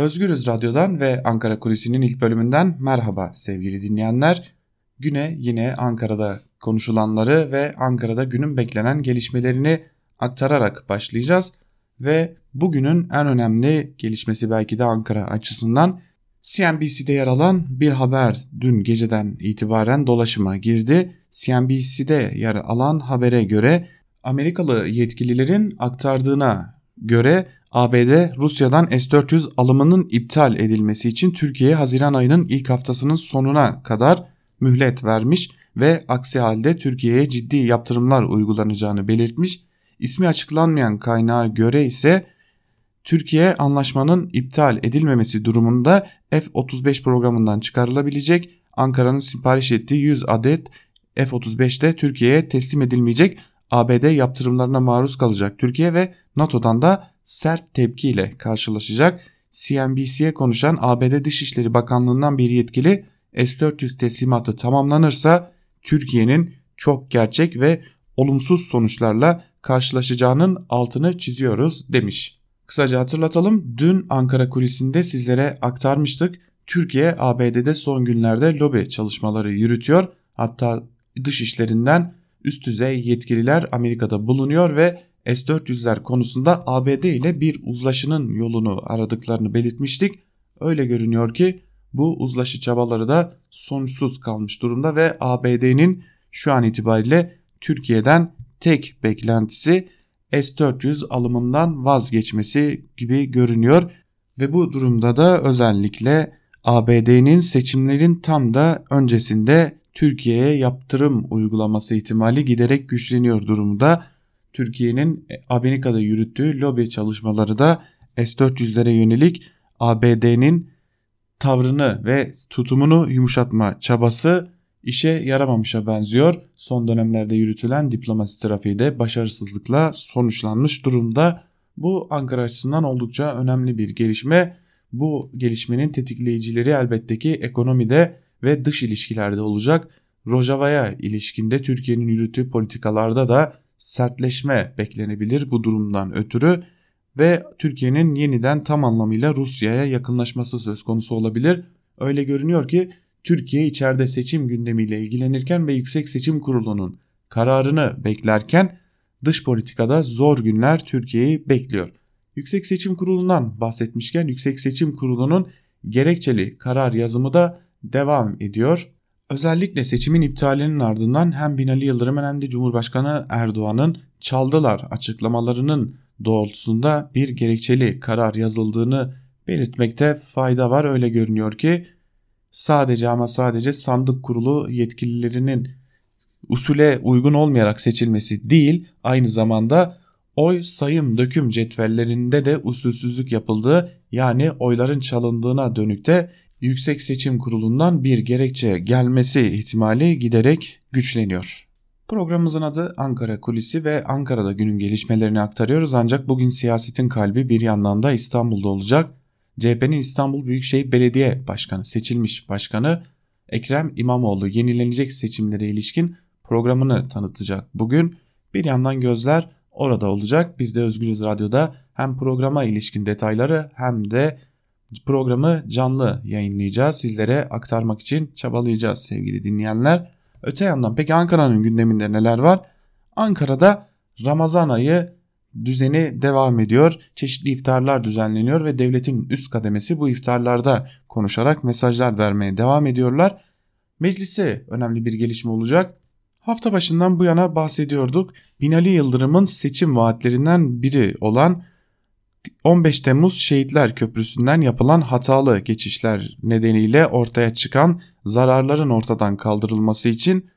Özgürüz Radyo'dan ve Ankara Kulisi'nin ilk bölümünden merhaba sevgili dinleyenler. Güne yine Ankara'da konuşulanları ve Ankara'da günün beklenen gelişmelerini aktararak başlayacağız. Ve bugünün en önemli gelişmesi belki de Ankara açısından CNBC'de yer alan bir haber dün geceden itibaren dolaşıma girdi. CNBC'de yer alan habere göre Amerikalı yetkililerin aktardığına göre ABD Rusya'dan S-400 alımının iptal edilmesi için Türkiye'ye Haziran ayının ilk haftasının sonuna kadar mühlet vermiş ve aksi halde Türkiye'ye ciddi yaptırımlar uygulanacağını belirtmiş. İsmi açıklanmayan kaynağa göre ise Türkiye anlaşmanın iptal edilmemesi durumunda F-35 programından çıkarılabilecek Ankara'nın sipariş ettiği 100 adet F-35'te Türkiye'ye teslim edilmeyecek ABD yaptırımlarına maruz kalacak Türkiye ve NATO'dan da sert tepkiyle karşılaşacak. CNBC'ye konuşan ABD Dışişleri Bakanlığı'ndan bir yetkili S-400 teslimatı tamamlanırsa Türkiye'nin çok gerçek ve olumsuz sonuçlarla karşılaşacağının altını çiziyoruz demiş. Kısaca hatırlatalım dün Ankara kulisinde sizlere aktarmıştık. Türkiye ABD'de son günlerde lobi çalışmaları yürütüyor. Hatta dış işlerinden üst düzey yetkililer Amerika'da bulunuyor ve S-400'ler konusunda ABD ile bir uzlaşının yolunu aradıklarını belirtmiştik. Öyle görünüyor ki bu uzlaşı çabaları da sonuçsuz kalmış durumda ve ABD'nin şu an itibariyle Türkiye'den tek beklentisi S-400 alımından vazgeçmesi gibi görünüyor ve bu durumda da özellikle ABD'nin seçimlerin tam da öncesinde Türkiye'ye yaptırım uygulaması ihtimali giderek güçleniyor durumda. Türkiye'nin Amerika'da yürüttüğü lobi çalışmaları da S-400'lere yönelik ABD'nin tavrını ve tutumunu yumuşatma çabası işe yaramamışa benziyor. Son dönemlerde yürütülen diplomasi trafiği de başarısızlıkla sonuçlanmış durumda. Bu Ankara açısından oldukça önemli bir gelişme. Bu gelişmenin tetikleyicileri elbette ki ekonomide ve dış ilişkilerde olacak. Rojava'ya ilişkinde Türkiye'nin yürüttüğü politikalarda da sertleşme beklenebilir bu durumdan ötürü ve Türkiye'nin yeniden tam anlamıyla Rusya'ya yakınlaşması söz konusu olabilir. Öyle görünüyor ki Türkiye içeride seçim gündemiyle ilgilenirken ve Yüksek Seçim Kurulu'nun kararını beklerken dış politikada zor günler Türkiye'yi bekliyor. Yüksek Seçim Kurulu'ndan bahsetmişken Yüksek Seçim Kurulu'nun gerekçeli karar yazımı da devam ediyor. Özellikle seçimin iptalinin ardından hem Binali Yıldırım hem de Cumhurbaşkanı Erdoğan'ın çaldılar açıklamalarının doğrultusunda bir gerekçeli karar yazıldığını belirtmekte fayda var. Öyle görünüyor ki sadece ama sadece sandık kurulu yetkililerinin usule uygun olmayarak seçilmesi değil aynı zamanda oy sayım döküm cetvellerinde de usulsüzlük yapıldığı yani oyların çalındığına dönük de Yüksek Seçim Kurulu'ndan bir gerekçe gelmesi ihtimali giderek güçleniyor. Programımızın adı Ankara Kulisi ve Ankara'da günün gelişmelerini aktarıyoruz ancak bugün siyasetin kalbi bir yandan da İstanbul'da olacak. CHP'nin İstanbul Büyükşehir Belediye Başkanı seçilmiş başkanı Ekrem İmamoğlu yenilenecek seçimlere ilişkin programını tanıtacak bugün. Bir yandan gözler orada olacak. Biz de Özgürüz Radyo'da hem programa ilişkin detayları hem de programı canlı yayınlayacağız. Sizlere aktarmak için çabalayacağız sevgili dinleyenler. Öte yandan peki Ankara'nın gündeminde neler var? Ankara'da Ramazan ayı düzeni devam ediyor. Çeşitli iftarlar düzenleniyor ve devletin üst kademesi bu iftarlarda konuşarak mesajlar vermeye devam ediyorlar. Meclise önemli bir gelişme olacak. Hafta başından bu yana bahsediyorduk. Binali Yıldırım'ın seçim vaatlerinden biri olan 15 Temmuz Şehitler Köprüsü'nden yapılan hatalı geçişler nedeniyle ortaya çıkan zararların ortadan kaldırılması için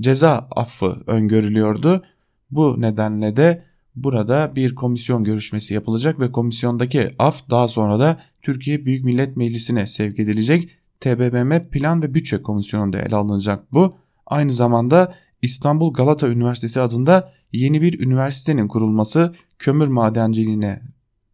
ceza affı öngörülüyordu. Bu nedenle de burada bir komisyon görüşmesi yapılacak ve komisyondaki af daha sonra da Türkiye Büyük Millet Meclisi'ne sevk edilecek. TBMM Plan ve Bütçe Komisyonu'nda ele alınacak bu. Aynı zamanda İstanbul Galata Üniversitesi adında yeni bir üniversitenin kurulması kömür madenciliğine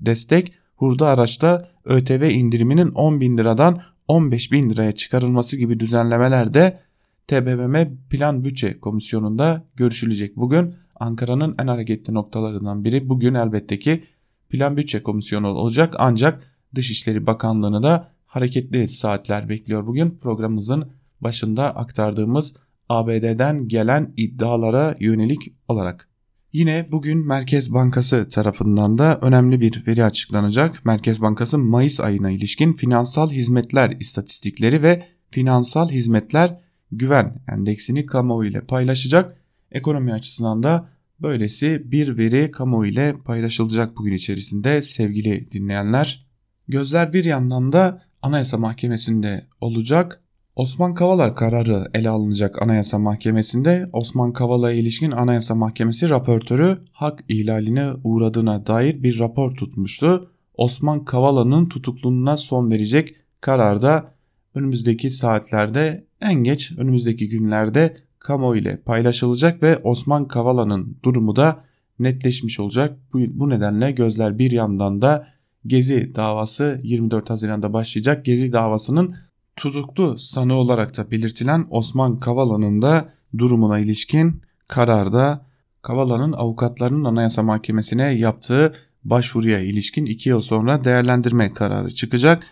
destek hurda araçta ÖTV indiriminin 10 bin liradan 15 bin liraya çıkarılması gibi düzenlemeler de TBMM Plan Bütçe Komisyonu'nda görüşülecek. Bugün Ankara'nın en hareketli noktalarından biri bugün elbette ki Plan Bütçe Komisyonu olacak ancak Dışişleri Bakanlığı'nı da hareketli saatler bekliyor bugün. Programımızın başında aktardığımız ABD'den gelen iddialara yönelik olarak. Yine bugün Merkez Bankası tarafından da önemli bir veri açıklanacak. Merkez Bankası Mayıs ayına ilişkin finansal hizmetler istatistikleri ve finansal hizmetler güven endeksini kamuoyu ile paylaşacak. Ekonomi açısından da böylesi bir veri kamuoyu ile paylaşılacak bugün içerisinde sevgili dinleyenler. Gözler bir yandan da Anayasa Mahkemesi'nde olacak. Osman Kavala kararı ele alınacak Anayasa Mahkemesi'nde Osman Kavala'ya ilişkin Anayasa Mahkemesi raportörü hak ihlaline uğradığına dair bir rapor tutmuştu. Osman Kavala'nın tutukluluğuna son verecek kararda önümüzdeki saatlerde en geç önümüzdeki günlerde kamuoyu ile paylaşılacak ve Osman Kavala'nın durumu da netleşmiş olacak. Bu, bu nedenle gözler bir yandan da Gezi davası 24 Haziran'da başlayacak. Gezi davasının tutuklu sanı olarak da belirtilen Osman Kavala'nın da durumuna ilişkin kararda Kavala'nın avukatlarının Anayasa Mahkemesi'ne yaptığı başvuruya ilişkin 2 yıl sonra değerlendirme kararı çıkacak.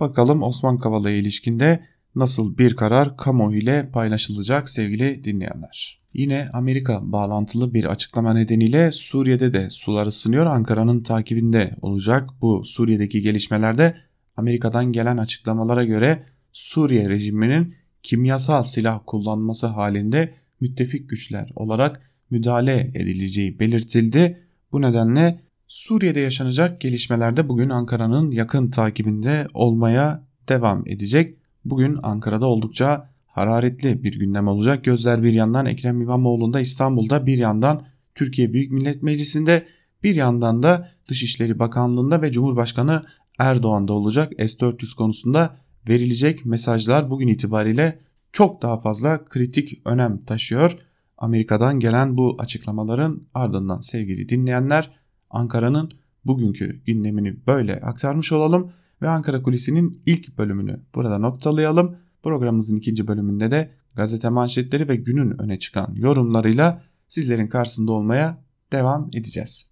Bakalım Osman Kavala'ya ilişkinde nasıl bir karar kamuoyu ile paylaşılacak sevgili dinleyenler. Yine Amerika bağlantılı bir açıklama nedeniyle Suriye'de de sular ısınıyor. Ankara'nın takibinde olacak. Bu Suriye'deki gelişmelerde Amerika'dan gelen açıklamalara göre Suriye rejiminin kimyasal silah kullanması halinde müttefik güçler olarak müdahale edileceği belirtildi. Bu nedenle Suriye'de yaşanacak gelişmelerde bugün Ankara'nın yakın takibinde olmaya devam edecek. Bugün Ankara'da oldukça hararetli bir gündem olacak. Gözler bir yandan Ekrem İmamoğlu'nda İstanbul'da bir yandan Türkiye Büyük Millet Meclisi'nde bir yandan da Dışişleri Bakanlığı'nda ve Cumhurbaşkanı Erdoğan'da olacak. S-400 konusunda verilecek mesajlar bugün itibariyle çok daha fazla kritik önem taşıyor. Amerika'dan gelen bu açıklamaların ardından sevgili dinleyenler Ankara'nın bugünkü gündemini böyle aktarmış olalım ve Ankara Kulisi'nin ilk bölümünü burada noktalayalım. Programımızın ikinci bölümünde de gazete manşetleri ve günün öne çıkan yorumlarıyla sizlerin karşısında olmaya devam edeceğiz.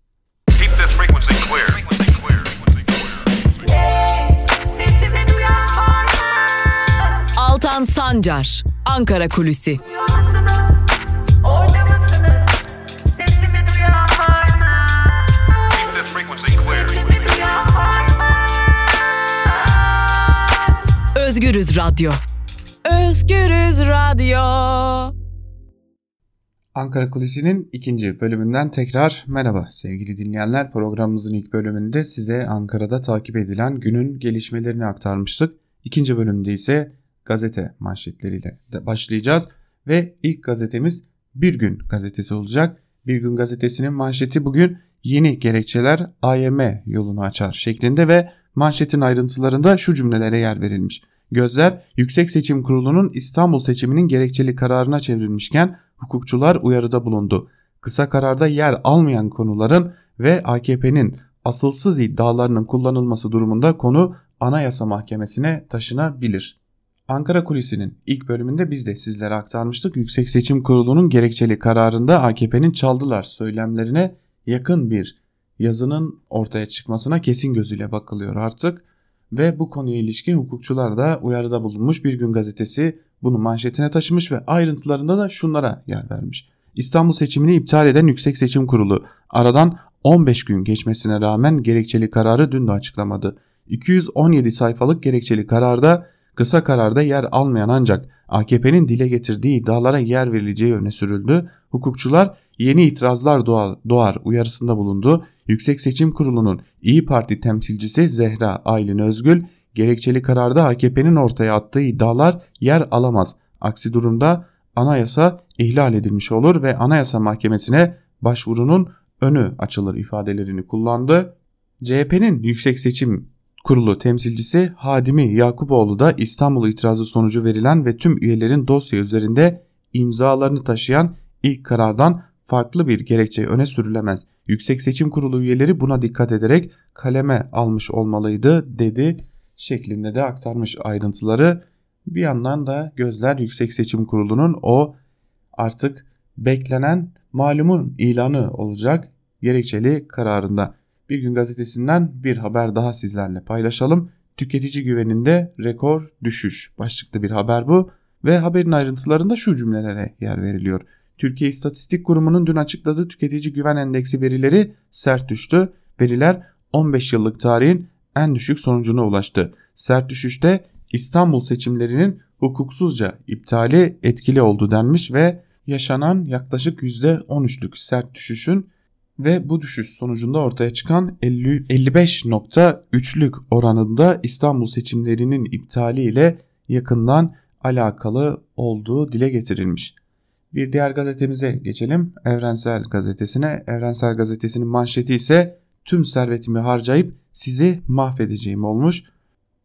Altan Sancar, Ankara Kulisi. Özgürüz Radyo. Özgürüz Radyo. Ankara Kulisi'nin ikinci bölümünden tekrar merhaba sevgili dinleyenler. Programımızın ilk bölümünde size Ankara'da takip edilen günün gelişmelerini aktarmıştık. İkinci bölümde ise gazete manşetleriyle de başlayacağız. Ve ilk gazetemiz Bir Gün gazetesi olacak. Bir Gün gazetesinin manşeti bugün yeni gerekçeler AYM yolunu açar şeklinde ve manşetin ayrıntılarında şu cümlelere yer verilmiş. Gözler Yüksek Seçim Kurulu'nun İstanbul seçiminin gerekçeli kararına çevrilmişken hukukçular uyarıda bulundu. Kısa kararda yer almayan konuların ve AKP'nin asılsız iddialarının kullanılması durumunda konu Anayasa Mahkemesi'ne taşınabilir. Ankara Kulisi'nin ilk bölümünde biz de sizlere aktarmıştık. Yüksek Seçim Kurulu'nun gerekçeli kararında AKP'nin çaldılar söylemlerine yakın bir yazının ortaya çıkmasına kesin gözüyle bakılıyor artık ve bu konuya ilişkin hukukçular da uyarıda bulunmuş. Bir gün gazetesi bunu manşetine taşımış ve ayrıntılarında da şunlara yer vermiş. İstanbul seçimini iptal eden Yüksek Seçim Kurulu aradan 15 gün geçmesine rağmen gerekçeli kararı dün de açıklamadı. 217 sayfalık gerekçeli kararda kısa kararda yer almayan ancak AKP'nin dile getirdiği iddialara yer verileceği öne sürüldü. Hukukçular yeni itirazlar doğar, doğar uyarısında bulundu. Yüksek Seçim Kurulu'nun İyi Parti temsilcisi Zehra Aylin Özgül gerekçeli kararda AKP'nin ortaya attığı iddialar yer alamaz. Aksi durumda anayasa ihlal edilmiş olur ve Anayasa Mahkemesi'ne başvurunun önü açılır ifadelerini kullandı. CHP'nin Yüksek Seçim Kurulu temsilcisi Hadimi Yakuboğlu da İstanbul itirazı sonucu verilen ve tüm üyelerin dosya üzerinde imzalarını taşıyan ilk karardan farklı bir gerekçe öne sürülemez. Yüksek Seçim Kurulu üyeleri buna dikkat ederek kaleme almış olmalıydı dedi şeklinde de aktarmış ayrıntıları. Bir yandan da gözler Yüksek Seçim Kurulu'nun o artık beklenen malumun ilanı olacak gerekçeli kararında. Bir Gün Gazetesi'nden bir haber daha sizlerle paylaşalım. Tüketici güveninde rekor düşüş başlıklı bir haber bu ve haberin ayrıntılarında şu cümlelere yer veriliyor. Türkiye İstatistik Kurumu'nun dün açıkladığı tüketici güven endeksi verileri sert düştü. Veriler 15 yıllık tarihin en düşük sonucuna ulaştı. Sert düşüşte İstanbul seçimlerinin hukuksuzca iptali etkili oldu denmiş ve yaşanan yaklaşık %13'lük sert düşüşün ve bu düşüş sonucunda ortaya çıkan 55.3'lük oranında İstanbul seçimlerinin iptali ile yakından alakalı olduğu dile getirilmiş. Bir diğer gazetemize geçelim. Evrensel Gazetesi'ne. Evrensel Gazetesi'nin manşeti ise tüm servetimi harcayıp sizi mahvedeceğim olmuş.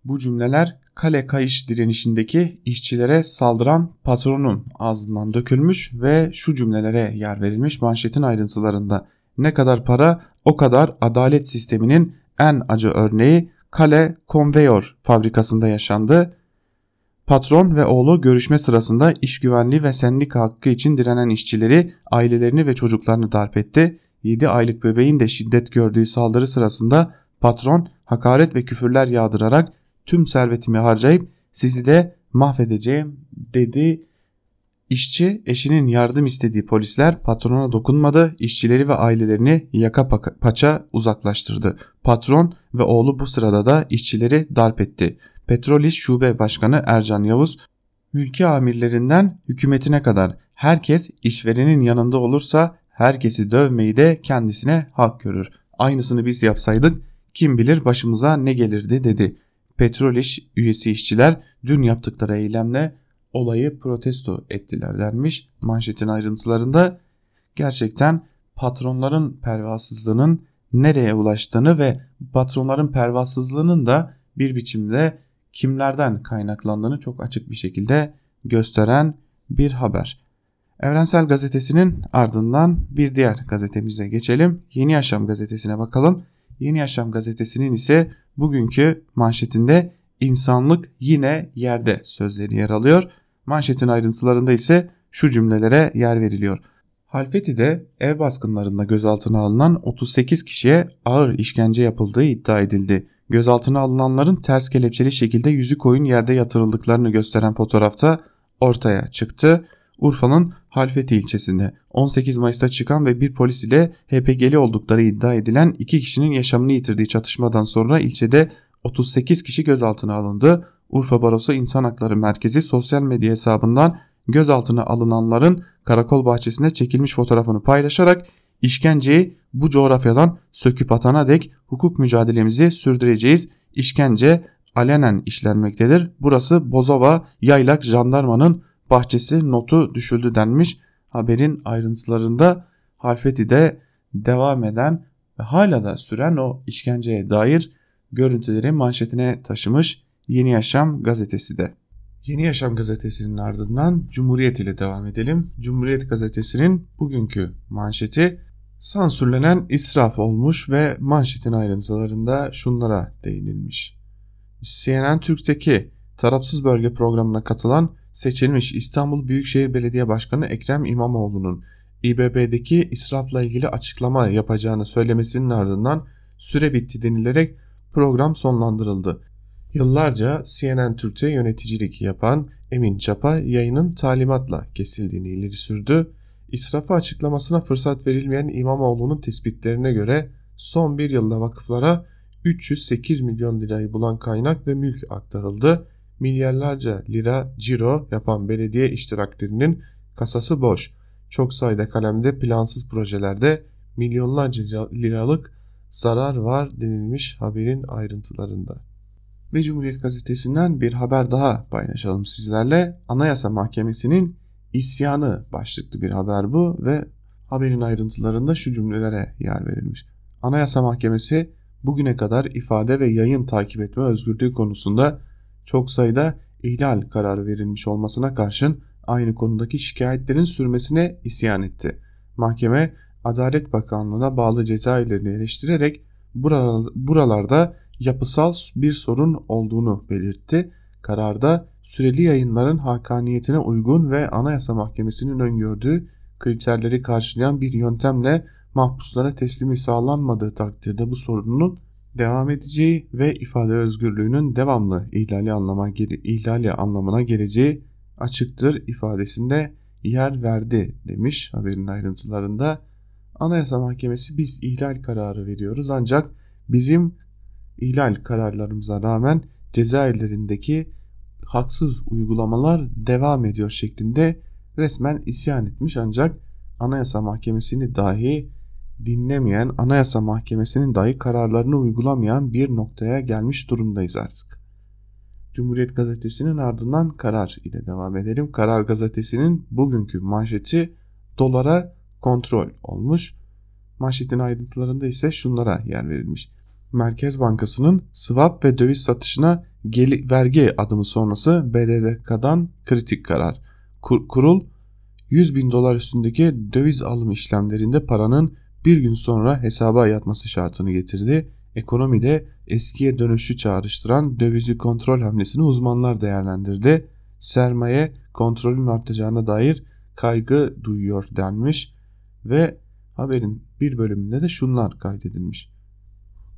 Bu cümleler kale kayış direnişindeki işçilere saldıran patronun ağzından dökülmüş ve şu cümlelere yer verilmiş manşetin ayrıntılarında. Ne kadar para o kadar adalet sisteminin en acı örneği Kale Konveyör fabrikasında yaşandı. Patron ve oğlu görüşme sırasında iş güvenliği ve sendika hakkı için direnen işçileri, ailelerini ve çocuklarını darp etti. 7 aylık bebeğin de şiddet gördüğü saldırı sırasında patron hakaret ve küfürler yağdırarak tüm servetimi harcayıp sizi de mahvedeceğim dedi. İşçi eşinin yardım istediği polisler patrona dokunmadı, işçileri ve ailelerini yaka paça uzaklaştırdı. Patron ve oğlu bu sırada da işçileri darp etti. Petrol İş Şube Başkanı Ercan Yavuz, mülki amirlerinden hükümetine kadar herkes işverenin yanında olursa herkesi dövmeyi de kendisine hak görür. Aynısını biz yapsaydık kim bilir başımıza ne gelirdi dedi. Petrol İş üyesi işçiler dün yaptıkları eylemle olayı protesto ettiler denmiş manşetin ayrıntılarında. Gerçekten patronların pervasızlığının nereye ulaştığını ve patronların pervasızlığının da bir biçimde kimlerden kaynaklandığını çok açık bir şekilde gösteren bir haber. Evrensel Gazetesi'nin ardından bir diğer gazetemize geçelim. Yeni Yaşam gazetesine bakalım. Yeni Yaşam gazetesinin ise bugünkü manşetinde insanlık yine yerde sözleri yer alıyor. Manşetin ayrıntılarında ise şu cümlelere yer veriliyor. Halfeti'de ev baskınlarında gözaltına alınan 38 kişiye ağır işkence yapıldığı iddia edildi. Gözaltına alınanların ters kelepçeli şekilde yüzü koyun yerde yatırıldıklarını gösteren fotoğrafta ortaya çıktı. Urfa'nın Halfeti ilçesinde 18 Mayıs'ta çıkan ve bir polis ile HPG'li oldukları iddia edilen iki kişinin yaşamını yitirdiği çatışmadan sonra ilçede 38 kişi gözaltına alındı. Urfa Barosu İnsan Hakları Merkezi sosyal medya hesabından gözaltına alınanların karakol bahçesinde çekilmiş fotoğrafını paylaşarak işkenceyi bu coğrafyadan söküp atana dek hukuk mücadelemizi sürdüreceğiz. İşkence alenen işlenmektedir. Burası Bozova Yaylak Jandarmanın bahçesi notu düşüldü denmiş. Haberin ayrıntılarında Halfeti'de devam eden ve hala da süren o işkenceye dair görüntüleri manşetine taşımış Yeni Yaşam gazetesi de. Yeni Yaşam gazetesinin ardından Cumhuriyet ile devam edelim. Cumhuriyet gazetesinin bugünkü manşeti sansürlenen israf olmuş ve manşetin ayrıntılarında şunlara değinilmiş. CNN Türk'teki tarafsız bölge programına katılan seçilmiş İstanbul Büyükşehir Belediye Başkanı Ekrem İmamoğlu'nun İBB'deki israfla ilgili açıklama yapacağını söylemesinin ardından süre bitti denilerek program sonlandırıldı. Yıllarca CNN Türk'te yöneticilik yapan Emin Çapa yayının talimatla kesildiğini ileri sürdü. İsrafı açıklamasına fırsat verilmeyen İmamoğlu'nun tespitlerine göre son bir yılda vakıflara 308 milyon lirayı bulan kaynak ve mülk aktarıldı. Milyarlarca lira ciro yapan belediye iştiraklerinin kasası boş. Çok sayıda kalemde plansız projelerde milyonlarca liralık zarar var denilmiş haberin ayrıntılarında. Ve Cumhuriyet Gazetesi'nden bir haber daha paylaşalım sizlerle. Anayasa Mahkemesi'nin isyanı başlıklı bir haber bu ve haberin ayrıntılarında şu cümlelere yer verilmiş. Anayasa Mahkemesi bugüne kadar ifade ve yayın takip etme özgürlüğü konusunda çok sayıda ihlal kararı verilmiş olmasına karşın aynı konudaki şikayetlerin sürmesine isyan etti. Mahkeme Adalet Bakanlığı'na bağlı cezaevlerini eleştirerek buralarda yapısal bir sorun olduğunu belirtti. Kararda süreli yayınların hakaniyetine uygun ve Anayasa Mahkemesi'nin öngördüğü kriterleri karşılayan bir yöntemle mahpuslara teslimi sağlanmadığı takdirde bu sorunun devam edeceği ve ifade özgürlüğünün devamlı ihlali, anlama, ihlali anlamına geleceği açıktır ifadesinde yer verdi demiş haberin ayrıntılarında. Anayasa Mahkemesi biz ihlal kararı veriyoruz ancak bizim ihlal kararlarımıza rağmen cezaevlerindeki haksız uygulamalar devam ediyor şeklinde resmen isyan etmiş ancak Anayasa Mahkemesi'ni dahi dinlemeyen, Anayasa Mahkemesi'nin dahi kararlarını uygulamayan bir noktaya gelmiş durumdayız artık. Cumhuriyet Gazetesi'nin ardından karar ile devam edelim. Karar Gazetesi'nin bugünkü manşeti dolara kontrol olmuş. Manşetin ayrıntılarında ise şunlara yer verilmiş. Merkez Bankası'nın swap ve döviz satışına geli, vergi adımı sonrası BDDK'dan kritik karar. Kur, kurul 100 bin dolar üstündeki döviz alım işlemlerinde paranın bir gün sonra hesaba yatması şartını getirdi. Ekonomide eskiye dönüşü çağrıştıran dövizi kontrol hamlesini uzmanlar değerlendirdi. Sermaye kontrolün artacağına dair kaygı duyuyor denmiş ve haberin bir bölümünde de şunlar kaydedilmiş.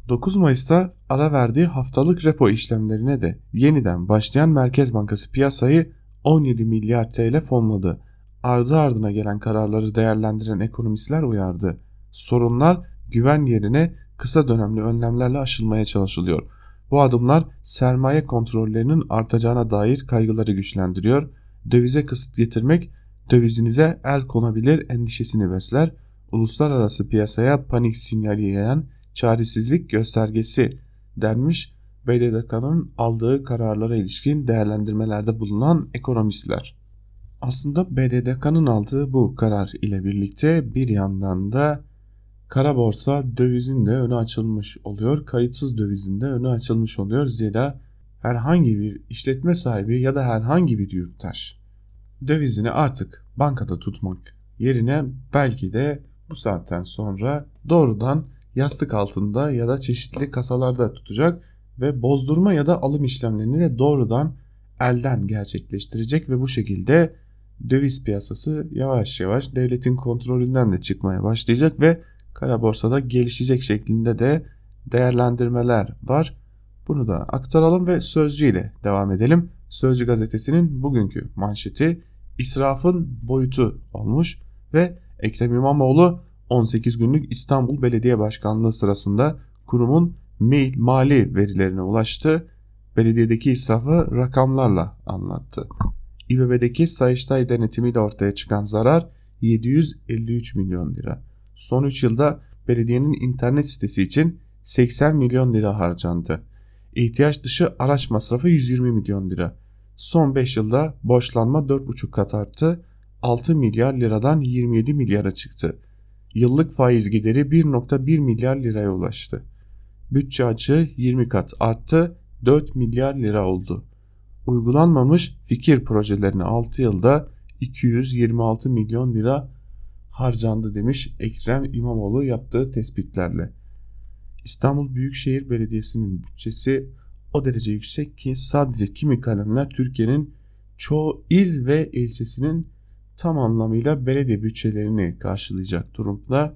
9 Mayıs'ta ara verdiği haftalık repo işlemlerine de yeniden başlayan Merkez Bankası piyasayı 17 milyar TL fonladı. Ardı ardına gelen kararları değerlendiren ekonomistler uyardı. Sorunlar güven yerine kısa dönemli önlemlerle aşılmaya çalışılıyor. Bu adımlar sermaye kontrollerinin artacağına dair kaygıları güçlendiriyor. Dövize kısıt getirmek dövizinize el konabilir endişesini besler. Uluslararası piyasaya panik sinyali yayan çaresizlik göstergesi denmiş BDDK'nın aldığı kararlara ilişkin değerlendirmelerde bulunan ekonomistler. Aslında BDDK'nın aldığı bu karar ile birlikte bir yandan da kara borsa dövizin de önü açılmış oluyor. Kayıtsız dövizin de önü açılmış oluyor. Zira herhangi bir işletme sahibi ya da herhangi bir yurttaş dövizini artık bankada tutmak yerine belki de bu saatten sonra doğrudan yastık altında ya da çeşitli kasalarda tutacak ve bozdurma ya da alım işlemlerini de doğrudan elden gerçekleştirecek ve bu şekilde döviz piyasası yavaş yavaş devletin kontrolünden de çıkmaya başlayacak ve kara borsada gelişecek şeklinde de değerlendirmeler var. Bunu da aktaralım ve Sözcü ile devam edelim. Sözcü gazetesinin bugünkü manşeti israfın boyutu olmuş ve Ekrem İmamoğlu 18 günlük İstanbul Belediye Başkanlığı sırasında kurumun mail mali verilerine ulaştı. Belediyedeki israfı rakamlarla anlattı. İBB'deki Sayıştay denetimiyle ortaya çıkan zarar 753 milyon lira. Son 3 yılda belediyenin internet sitesi için 80 milyon lira harcandı. İhtiyaç dışı araç masrafı 120 milyon lira. Son 5 yılda borçlanma 4,5 kat arttı. 6 milyar liradan 27 milyara çıktı. Yıllık faiz gideri 1.1 milyar liraya ulaştı. Bütçe açığı 20 kat arttı 4 milyar lira oldu. Uygulanmamış fikir projelerine 6 yılda 226 milyon lira harcandı demiş Ekrem İmamoğlu yaptığı tespitlerle. İstanbul Büyükşehir Belediyesi'nin bütçesi o derece yüksek ki sadece kimi kalemler Türkiye'nin çoğu il ve ilçesinin tam anlamıyla belediye bütçelerini karşılayacak durumda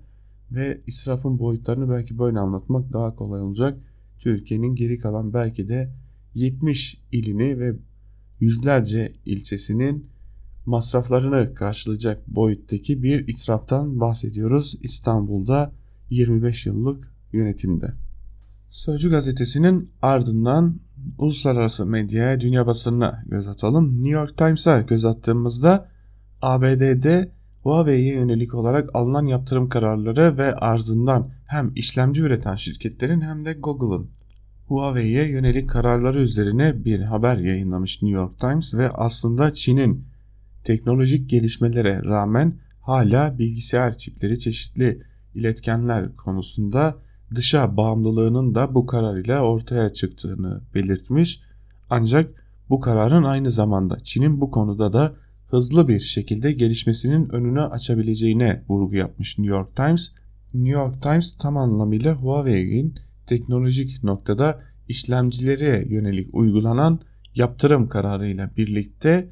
ve israfın boyutlarını belki böyle anlatmak daha kolay olacak. Türkiye'nin geri kalan belki de 70 ilini ve yüzlerce ilçesinin masraflarını karşılayacak boyuttaki bir israftan bahsediyoruz İstanbul'da 25 yıllık yönetimde. Sözcü gazetesinin ardından uluslararası medyaya, dünya basınına göz atalım. New York Times'a göz attığımızda ABD'de Huawei'ye yönelik olarak alınan yaptırım kararları ve ardından hem işlemci üreten şirketlerin hem de Google'ın Huawei'ye yönelik kararları üzerine bir haber yayınlamış New York Times ve aslında Çin'in teknolojik gelişmelere rağmen hala bilgisayar çipleri çeşitli iletkenler konusunda dışa bağımlılığının da bu karar ile ortaya çıktığını belirtmiş. Ancak bu kararın aynı zamanda Çin'in bu konuda da hızlı bir şekilde gelişmesinin önünü açabileceğine vurgu yapmış New York Times. New York Times tam anlamıyla Huawei'in teknolojik noktada işlemcilere yönelik uygulanan yaptırım kararıyla birlikte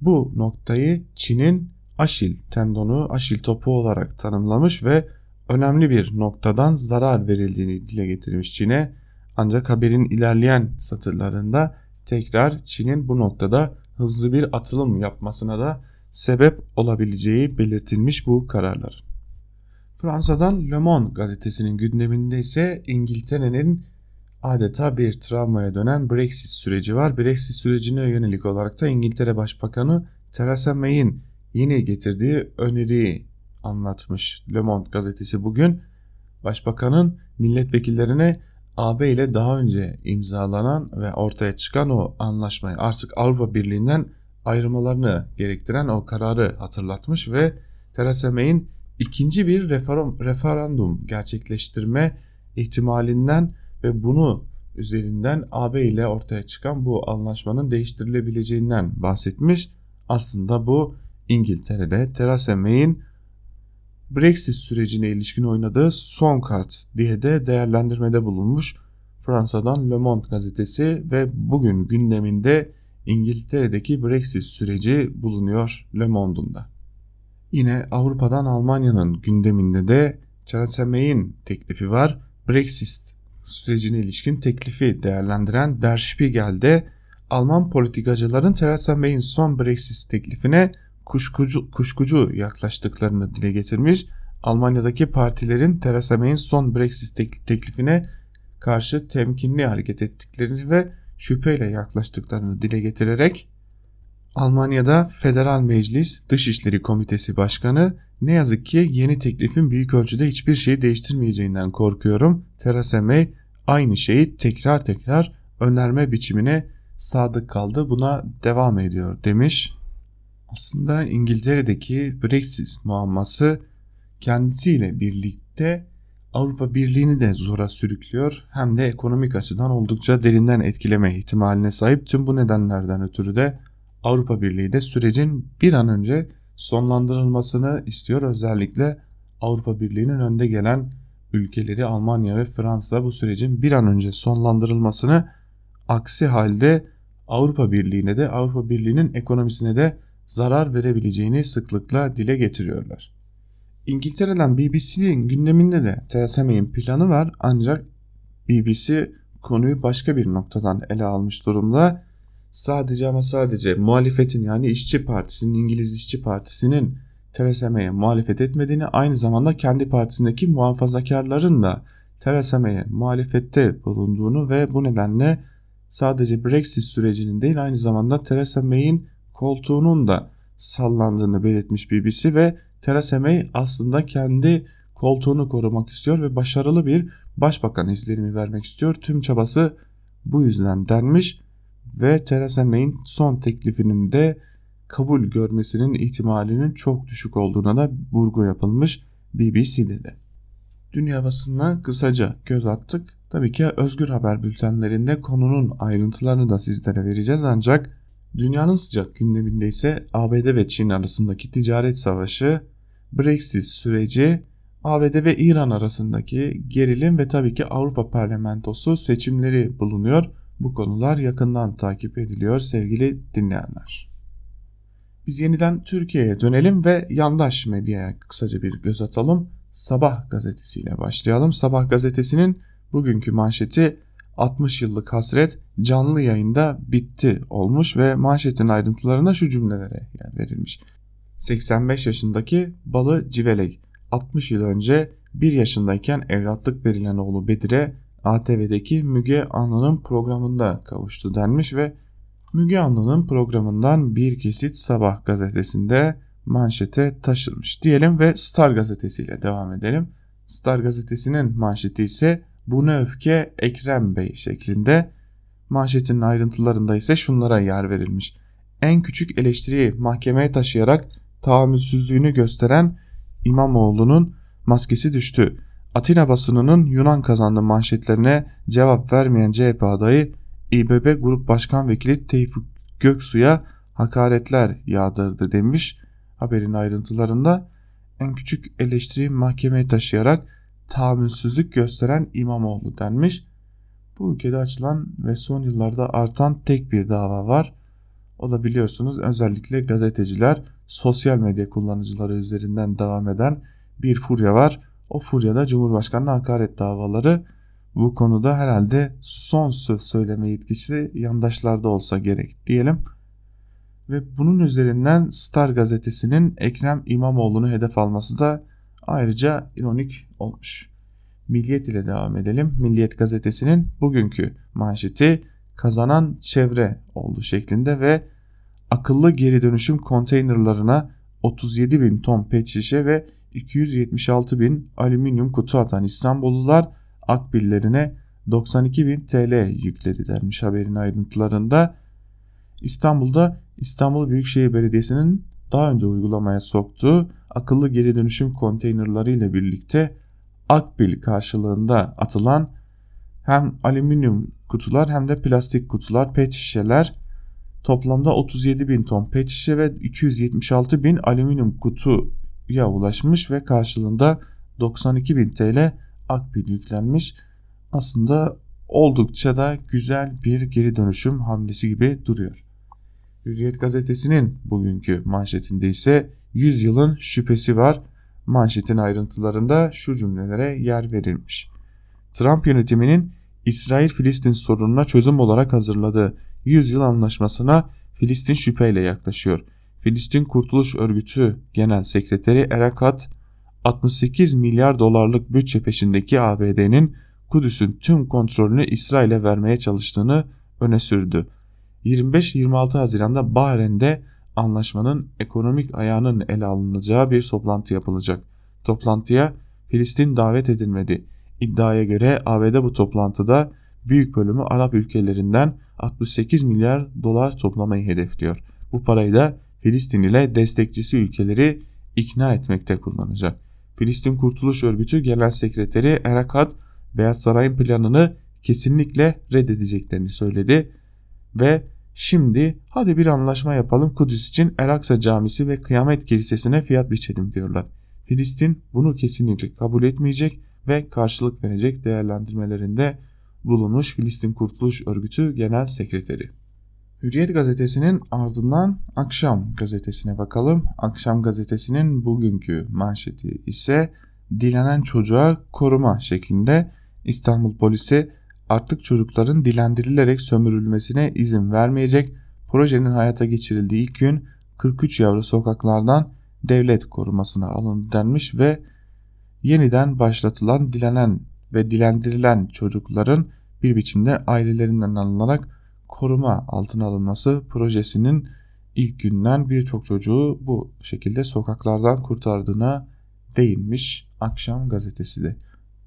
bu noktayı Çin'in Aşil tendonu, Aşil topu olarak tanımlamış ve önemli bir noktadan zarar verildiğini dile getirmiş Çin'e. Ancak haberin ilerleyen satırlarında tekrar Çin'in bu noktada hızlı bir atılım yapmasına da sebep olabileceği belirtilmiş bu kararlar. Fransa'dan Le Monde gazetesinin gündeminde ise İngiltere'nin adeta bir travmaya dönen Brexit süreci var. Brexit sürecine yönelik olarak da İngiltere Başbakanı Theresa May'in yeni getirdiği öneriyi anlatmış Le Monde gazetesi bugün. Başbakanın milletvekillerine AB ile daha önce imzalanan ve ortaya çıkan o anlaşmayı artık Avrupa Birliği'nden ayrılmalarını gerektiren o kararı hatırlatmış ve Theresa May'in ikinci bir referandum gerçekleştirme ihtimalinden ve bunu üzerinden AB ile ortaya çıkan bu anlaşmanın değiştirilebileceğinden bahsetmiş. Aslında bu İngiltere'de Theresa May'in Brexit sürecine ilişkin oynadığı son kart diye de değerlendirmede bulunmuş. Fransa'dan Le Monde gazetesi ve bugün gündeminde İngiltere'deki Brexit süreci bulunuyor Le Monde'un da. Yine Avrupa'dan Almanya'nın gündeminde de Theresa May'in teklifi var. Brexit sürecine ilişkin teklifi değerlendiren Der Spiegel'de Alman politikacıların Theresa May'in son Brexit teklifine kuşkucu, kuşkucu yaklaştıklarını dile getirmiş. Almanya'daki partilerin Theresa May'in son Brexit teklifine karşı temkinli hareket ettiklerini ve şüpheyle yaklaştıklarını dile getirerek Almanya'da Federal Meclis Dışişleri Komitesi Başkanı ne yazık ki yeni teklifin büyük ölçüde hiçbir şeyi değiştirmeyeceğinden korkuyorum. Theresa May aynı şeyi tekrar tekrar önerme biçimine sadık kaldı buna devam ediyor demiş. Aslında İngiltere'deki Brexit muamması kendisiyle birlikte Avrupa Birliği'ni de zora sürüklüyor hem de ekonomik açıdan oldukça derinden etkileme ihtimaline sahip. Tüm bu nedenlerden ötürü de Avrupa Birliği de sürecin bir an önce sonlandırılmasını istiyor. Özellikle Avrupa Birliği'nin önde gelen ülkeleri Almanya ve Fransa bu sürecin bir an önce sonlandırılmasını aksi halde Avrupa Birliği'ne de Avrupa Birliği'nin ekonomisine de zarar verebileceğini sıklıkla dile getiriyorlar. İngiltere'den BBC'nin gündeminde de Theresa May'in planı var ancak BBC konuyu başka bir noktadan ele almış durumda. Sadece ama sadece muhalefetin yani işçi partisinin İngiliz işçi partisinin Theresa May'e muhalefet etmediğini aynı zamanda kendi partisindeki muhafazakarların da Theresa May'e muhalefette bulunduğunu ve bu nedenle sadece Brexit sürecinin değil aynı zamanda Theresa May'in koltuğunun da sallandığını belirtmiş BBC ve Theresa May aslında kendi koltuğunu korumak istiyor ve başarılı bir başbakan izlenimi vermek istiyor. Tüm çabası bu yüzden denmiş ve Theresa May'in son teklifinin de kabul görmesinin ihtimalinin çok düşük olduğuna da vurgu yapılmış BBC'de de. Dünya basınına kısaca göz attık. Tabii ki Özgür Haber bültenlerinde konunun ayrıntılarını da sizlere vereceğiz ancak dünyanın sıcak gündeminde ise ABD ve Çin arasındaki ticaret savaşı, Brexit süreci, ABD ve İran arasındaki gerilim ve tabii ki Avrupa Parlamentosu seçimleri bulunuyor. Bu konular yakından takip ediliyor sevgili dinleyenler. Biz yeniden Türkiye'ye dönelim ve yandaş medyaya kısaca bir göz atalım. Sabah gazetesiyle başlayalım. Sabah gazetesinin bugünkü manşeti 60 yıllık hasret canlı yayında bitti olmuş ve manşetin ayrıntılarına şu cümlelere yer verilmiş. 85 yaşındaki Balı Civelek 60 yıl önce 1 yaşındayken evlatlık verilen oğlu Bedir'e ATV'deki Müge Anlı'nın programında kavuştu denmiş ve Müge Anlı'nın programından bir kesit Sabah gazetesinde manşete taşınmış diyelim ve Star gazetesiyle devam edelim. Star gazetesinin manşeti ise bu ne öfke Ekrem Bey şeklinde. Manşetin ayrıntılarında ise şunlara yer verilmiş. En küçük eleştiriyi mahkemeye taşıyarak tahammülsüzlüğünü gösteren İmamoğlu'nun maskesi düştü. Atina basınının Yunan kazandı manşetlerine cevap vermeyen CHP adayı İBB Grup Başkan Vekili Tevfik Göksu'ya hakaretler yağdırdı demiş. Haberin ayrıntılarında en küçük eleştiriyi mahkemeye taşıyarak tahammülsüzlük gösteren İmamoğlu denmiş. Bu ülkede açılan ve son yıllarda artan tek bir dava var. O da biliyorsunuz özellikle gazeteciler, sosyal medya kullanıcıları üzerinden devam eden bir furya var. O furyada Cumhurbaşkanı'na hakaret davaları bu konuda herhalde son söz söyleme yetkisi yandaşlarda olsa gerek diyelim. Ve bunun üzerinden Star gazetesinin Ekrem İmamoğlu'nu hedef alması da ayrıca ironik olmuş. Milliyet ile devam edelim. Milliyet gazetesinin bugünkü manşeti kazanan çevre oldu şeklinde ve akıllı geri dönüşüm konteynerlarına 37 bin ton pet şişe ve 276 bin alüminyum kutu atan İstanbullular akbillerine 92 bin TL yükledi denmiş haberin ayrıntılarında. İstanbul'da İstanbul Büyükşehir Belediyesi'nin daha önce uygulamaya soktuğu akıllı geri dönüşüm konteynerları ile birlikte akbil karşılığında atılan hem alüminyum kutular hem de plastik kutular, pet şişeler toplamda 37 bin ton pet şişe ve 276 bin alüminyum kutuya ulaşmış ve karşılığında 92 bin TL akbil yüklenmiş. Aslında oldukça da güzel bir geri dönüşüm hamlesi gibi duruyor. Hürriyet gazetesinin bugünkü manşetinde ise 100 yılın şüphesi var. Manşetin ayrıntılarında şu cümlelere yer verilmiş. Trump yönetiminin İsrail-Filistin sorununa çözüm olarak hazırladığı 100 yıl anlaşmasına Filistin şüpheyle yaklaşıyor. Filistin Kurtuluş Örgütü Genel Sekreteri Erakat 68 milyar dolarlık bütçe peşindeki ABD'nin Kudüs'ün tüm kontrolünü İsrail'e vermeye çalıştığını öne sürdü. 25-26 Haziran'da Bahreyn'de anlaşmanın ekonomik ayağının ele alınacağı bir toplantı yapılacak. Toplantıya Filistin davet edilmedi. İddiaya göre ABD bu toplantıda büyük bölümü Arap ülkelerinden 68 milyar dolar toplamayı hedefliyor. Bu parayı da Filistin ile destekçisi ülkeleri ikna etmekte kullanacak. Filistin Kurtuluş Örgütü Genel Sekreteri Erakat Beyaz Saray'ın planını kesinlikle reddedeceklerini söyledi ve şimdi hadi bir anlaşma yapalım Kudüs için El Aksa Camisi ve Kıyamet Kilisesi'ne fiyat biçelim diyorlar. Filistin bunu kesinlikle kabul etmeyecek ve karşılık verecek değerlendirmelerinde bulunmuş Filistin Kurtuluş Örgütü Genel Sekreteri. Hürriyet gazetesinin ardından Akşam gazetesine bakalım. Akşam gazetesinin bugünkü manşeti ise dilenen çocuğa koruma şeklinde İstanbul polisi artık çocukların dilendirilerek sömürülmesine izin vermeyecek. Projenin hayata geçirildiği ilk gün 43 yavru sokaklardan devlet korumasına alındı denmiş ve yeniden başlatılan dilenen ve dilendirilen çocukların bir biçimde ailelerinden alınarak koruma altına alınması projesinin ilk günden birçok çocuğu bu şekilde sokaklardan kurtardığına değinmiş Akşam gazetesi de.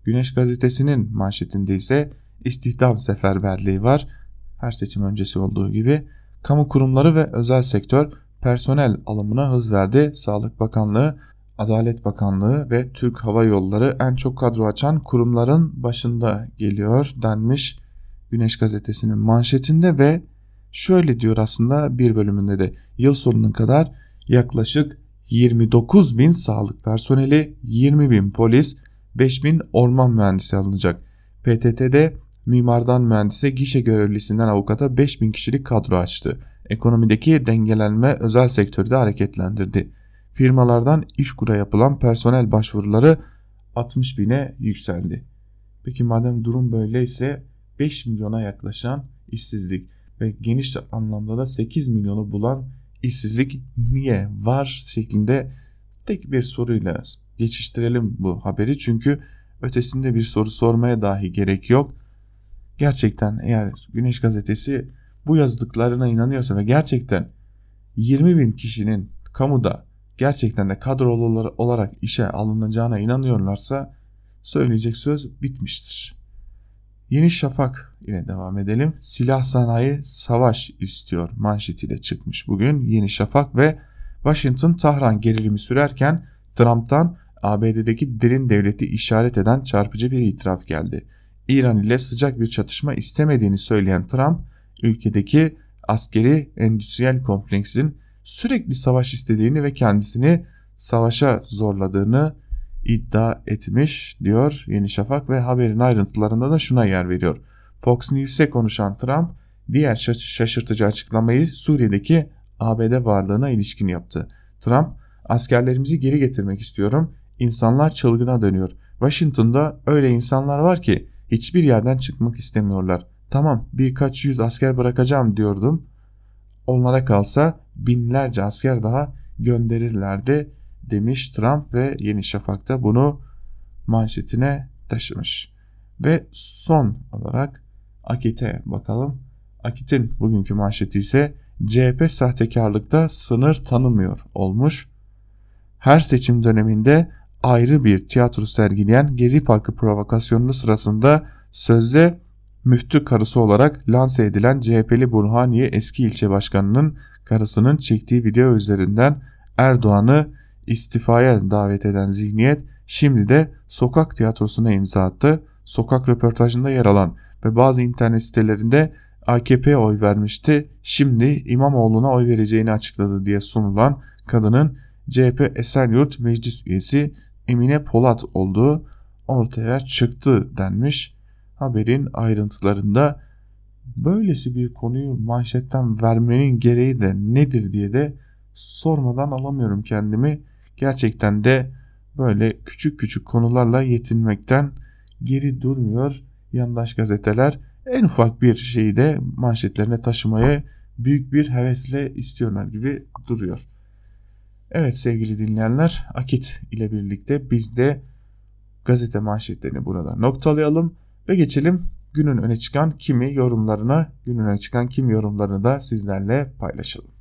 Güneş gazetesinin manşetinde ise istihdam seferberliği var. Her seçim öncesi olduğu gibi kamu kurumları ve özel sektör personel alımına hız verdi. Sağlık Bakanlığı Adalet Bakanlığı ve Türk Hava Yolları en çok kadro açan kurumların başında geliyor denmiş Güneş Gazetesi'nin manşetinde ve şöyle diyor aslında bir bölümünde de yıl sonuna kadar yaklaşık 29 bin sağlık personeli, 20 bin polis, 5 bin orman mühendisi alınacak. PTT'de mimardan mühendise, gişe görevlisinden avukata 5 bin kişilik kadro açtı. Ekonomideki dengelenme özel sektörde hareketlendirdi firmalardan işkura yapılan personel başvuruları 60 bine yükseldi. Peki madem durum böyleyse 5 milyona yaklaşan işsizlik ve geniş anlamda da 8 milyonu bulan işsizlik niye var şeklinde tek bir soruyla geçiştirelim bu haberi çünkü ötesinde bir soru sormaya dahi gerek yok. Gerçekten eğer Güneş Gazetesi bu yazdıklarına inanıyorsa ve gerçekten 20 bin kişinin kamuda gerçekten de kadrolu olarak işe alınacağına inanıyorlarsa söyleyecek söz bitmiştir. Yeni Şafak ile devam edelim. Silah sanayi savaş istiyor manşetiyle çıkmış bugün Yeni Şafak ve Washington Tahran gerilimi sürerken Trump'tan ABD'deki derin devleti işaret eden çarpıcı bir itiraf geldi. İran ile sıcak bir çatışma istemediğini söyleyen Trump, ülkedeki askeri endüstriyel kompleksin sürekli savaş istediğini ve kendisini savaşa zorladığını iddia etmiş diyor Yeni Şafak ve haberin ayrıntılarında da şuna yer veriyor. Fox News'e konuşan Trump diğer şaşırtıcı açıklamayı Suriye'deki ABD varlığına ilişkin yaptı. Trump askerlerimizi geri getirmek istiyorum. İnsanlar çılgına dönüyor. Washington'da öyle insanlar var ki hiçbir yerden çıkmak istemiyorlar. Tamam birkaç yüz asker bırakacağım diyordum. Onlara kalsa binlerce asker daha gönderirlerdi demiş Trump ve Yeni Şafak'ta bunu manşetine taşımış. Ve son olarak Akit'e bakalım. Akit'in bugünkü manşeti ise CHP sahtekarlıkta sınır tanımıyor olmuş. Her seçim döneminde ayrı bir tiyatro sergileyen Gezi Parkı provokasyonunu sırasında sözde müftü karısı olarak lanse edilen CHP'li Burhaniye eski ilçe başkanının karısının çektiği video üzerinden Erdoğan'ı istifaya davet eden zihniyet şimdi de sokak tiyatrosuna imza attı. Sokak röportajında yer alan ve bazı internet sitelerinde AKP'ye oy vermişti. Şimdi İmamoğlu'na oy vereceğini açıkladı diye sunulan kadının CHP Esenyurt Meclis Üyesi Emine Polat olduğu ortaya çıktı denmiş. Haberin ayrıntılarında böylesi bir konuyu manşetten vermenin gereği de nedir diye de sormadan alamıyorum kendimi. Gerçekten de böyle küçük küçük konularla yetinmekten geri durmuyor yandaş gazeteler. En ufak bir şeyi de manşetlerine taşımayı büyük bir hevesle istiyorlar gibi duruyor. Evet sevgili dinleyenler Akit ile birlikte biz de gazete manşetlerini burada noktalayalım ve geçelim günün öne çıkan kimi yorumlarına, günün öne çıkan kim yorumlarını da sizlerle paylaşalım.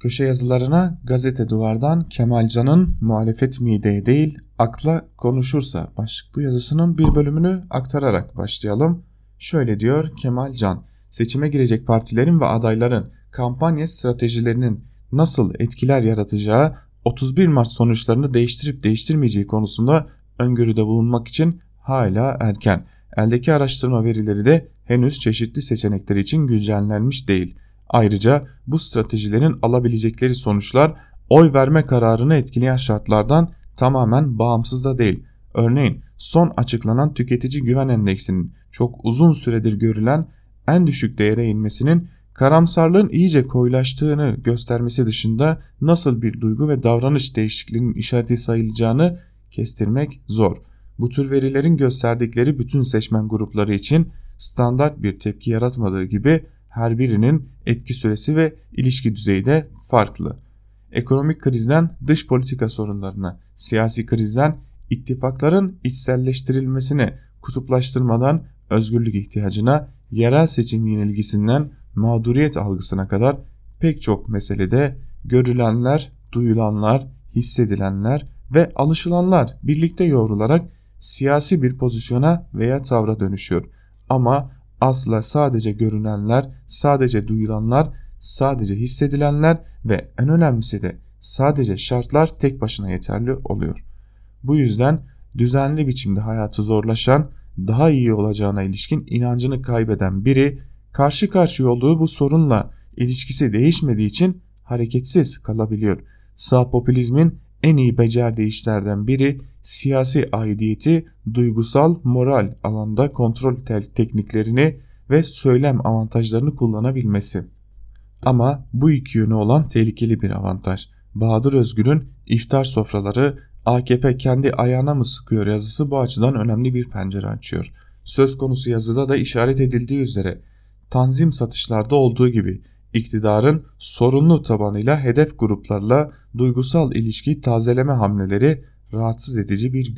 Köşe yazılarına gazete duvardan Kemalcan'ın muhalefet mideye değil akla konuşursa başlıklı yazısının bir bölümünü aktararak başlayalım. Şöyle diyor Kemal Can, seçime girecek partilerin ve adayların kampanya stratejilerinin nasıl etkiler yaratacağı 31 Mart sonuçlarını değiştirip değiştirmeyeceği konusunda öngörüde bulunmak için hala erken. Eldeki araştırma verileri de henüz çeşitli seçenekler için güncellenmiş değil. Ayrıca bu stratejilerin alabilecekleri sonuçlar oy verme kararını etkileyen şartlardan tamamen bağımsız da değil. Örneğin son açıklanan tüketici güven endeksinin çok uzun süredir görülen en düşük değere inmesinin karamsarlığın iyice koyulaştığını göstermesi dışında nasıl bir duygu ve davranış değişikliğinin işareti sayılacağını kestirmek zor. Bu tür verilerin gösterdikleri bütün seçmen grupları için standart bir tepki yaratmadığı gibi her birinin etki süresi ve ilişki düzeyi de farklı. Ekonomik krizden dış politika sorunlarına, siyasi krizden ittifakların içselleştirilmesine, kutuplaştırmadan özgürlük ihtiyacına, yerel seçim yenilgisinden mağduriyet algısına kadar pek çok meselede görülenler, duyulanlar, hissedilenler ve alışılanlar birlikte yoğrularak siyasi bir pozisyona veya tavra dönüşüyor. Ama asla sadece görünenler, sadece duyulanlar, sadece hissedilenler ve en önemlisi de sadece şartlar tek başına yeterli oluyor. Bu yüzden düzenli biçimde hayatı zorlaşan, daha iyi olacağına ilişkin inancını kaybeden biri karşı karşıya olduğu bu sorunla ilişkisi değişmediği için hareketsiz kalabiliyor. Sağ popülizmin en iyi becerdiği işlerden biri siyasi aidiyeti duygusal moral alanda kontrol tekniklerini ve söylem avantajlarını kullanabilmesi. Ama bu iki yönü olan tehlikeli bir avantaj. Bahadır Özgür'ün iftar sofraları AKP kendi ayağına mı sıkıyor yazısı bu açıdan önemli bir pencere açıyor. Söz konusu yazıda da işaret edildiği üzere tanzim satışlarda olduğu gibi iktidarın sorunlu tabanıyla hedef gruplarla duygusal ilişki tazeleme hamleleri rahatsız edici bir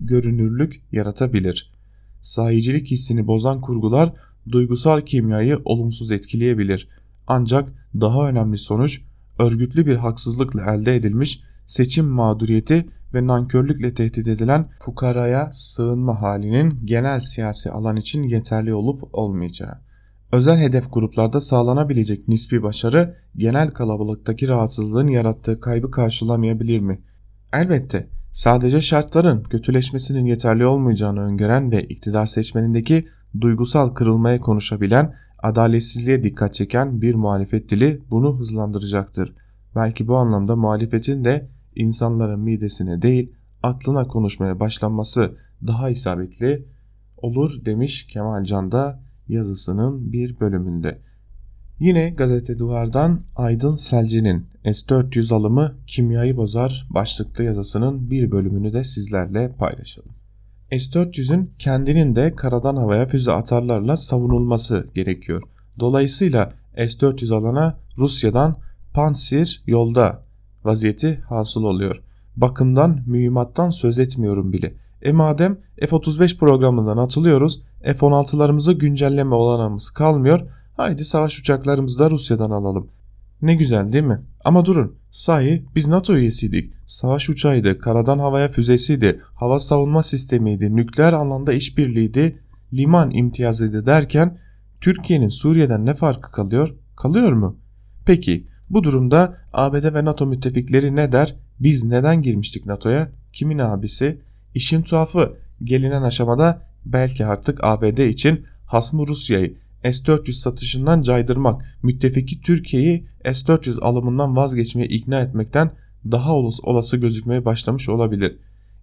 görünürlük yaratabilir. Sahicilik hissini bozan kurgular duygusal kimyayı olumsuz etkileyebilir. Ancak daha önemli sonuç örgütlü bir haksızlıkla elde edilmiş seçim mağduriyeti ve nankörlükle tehdit edilen fukaraya sığınma halinin genel siyasi alan için yeterli olup olmayacağı. Özel hedef gruplarda sağlanabilecek nispi başarı genel kalabalıktaki rahatsızlığın yarattığı kaybı karşılamayabilir mi? Elbette sadece şartların kötüleşmesinin yeterli olmayacağını öngören ve iktidar seçmenindeki duygusal kırılmaya konuşabilen, adaletsizliğe dikkat çeken bir muhalefet dili bunu hızlandıracaktır. Belki bu anlamda muhalefetin de insanların midesine değil aklına konuşmaya başlanması daha isabetli olur demiş Kemal Can da yazısının bir bölümünde. Yine gazete duvardan Aydın Selci'nin S-400 alımı kimyayı bozar başlıklı yazısının bir bölümünü de sizlerle paylaşalım. S-400'ün kendinin de karadan havaya füze atarlarla savunulması gerekiyor. Dolayısıyla S-400 alana Rusya'dan Pansir yolda vaziyeti hasıl oluyor. Bakımdan mühimmattan söz etmiyorum bile. E madem F-35 programından atılıyoruz F-16'larımızı güncelleme olanağımız kalmıyor. Haydi savaş uçaklarımızı da Rusya'dan alalım. Ne güzel değil mi? Ama durun. Sahi biz NATO üyesiydik. Savaş uçağıydı, karadan havaya füzesiydi, hava savunma sistemiydi, nükleer alanda işbirliğiydi, liman imtiyazıydı derken Türkiye'nin Suriye'den ne farkı kalıyor? Kalıyor mu? Peki bu durumda ABD ve NATO müttefikleri ne der? Biz neden girmiştik NATO'ya? Kimin abisi? İşin tuhafı gelinen aşamada belki artık ABD için hasmı Rusya'yı S-400 satışından caydırmak, müttefiki Türkiye'yi S-400 alımından vazgeçmeye ikna etmekten daha olası gözükmeye başlamış olabilir.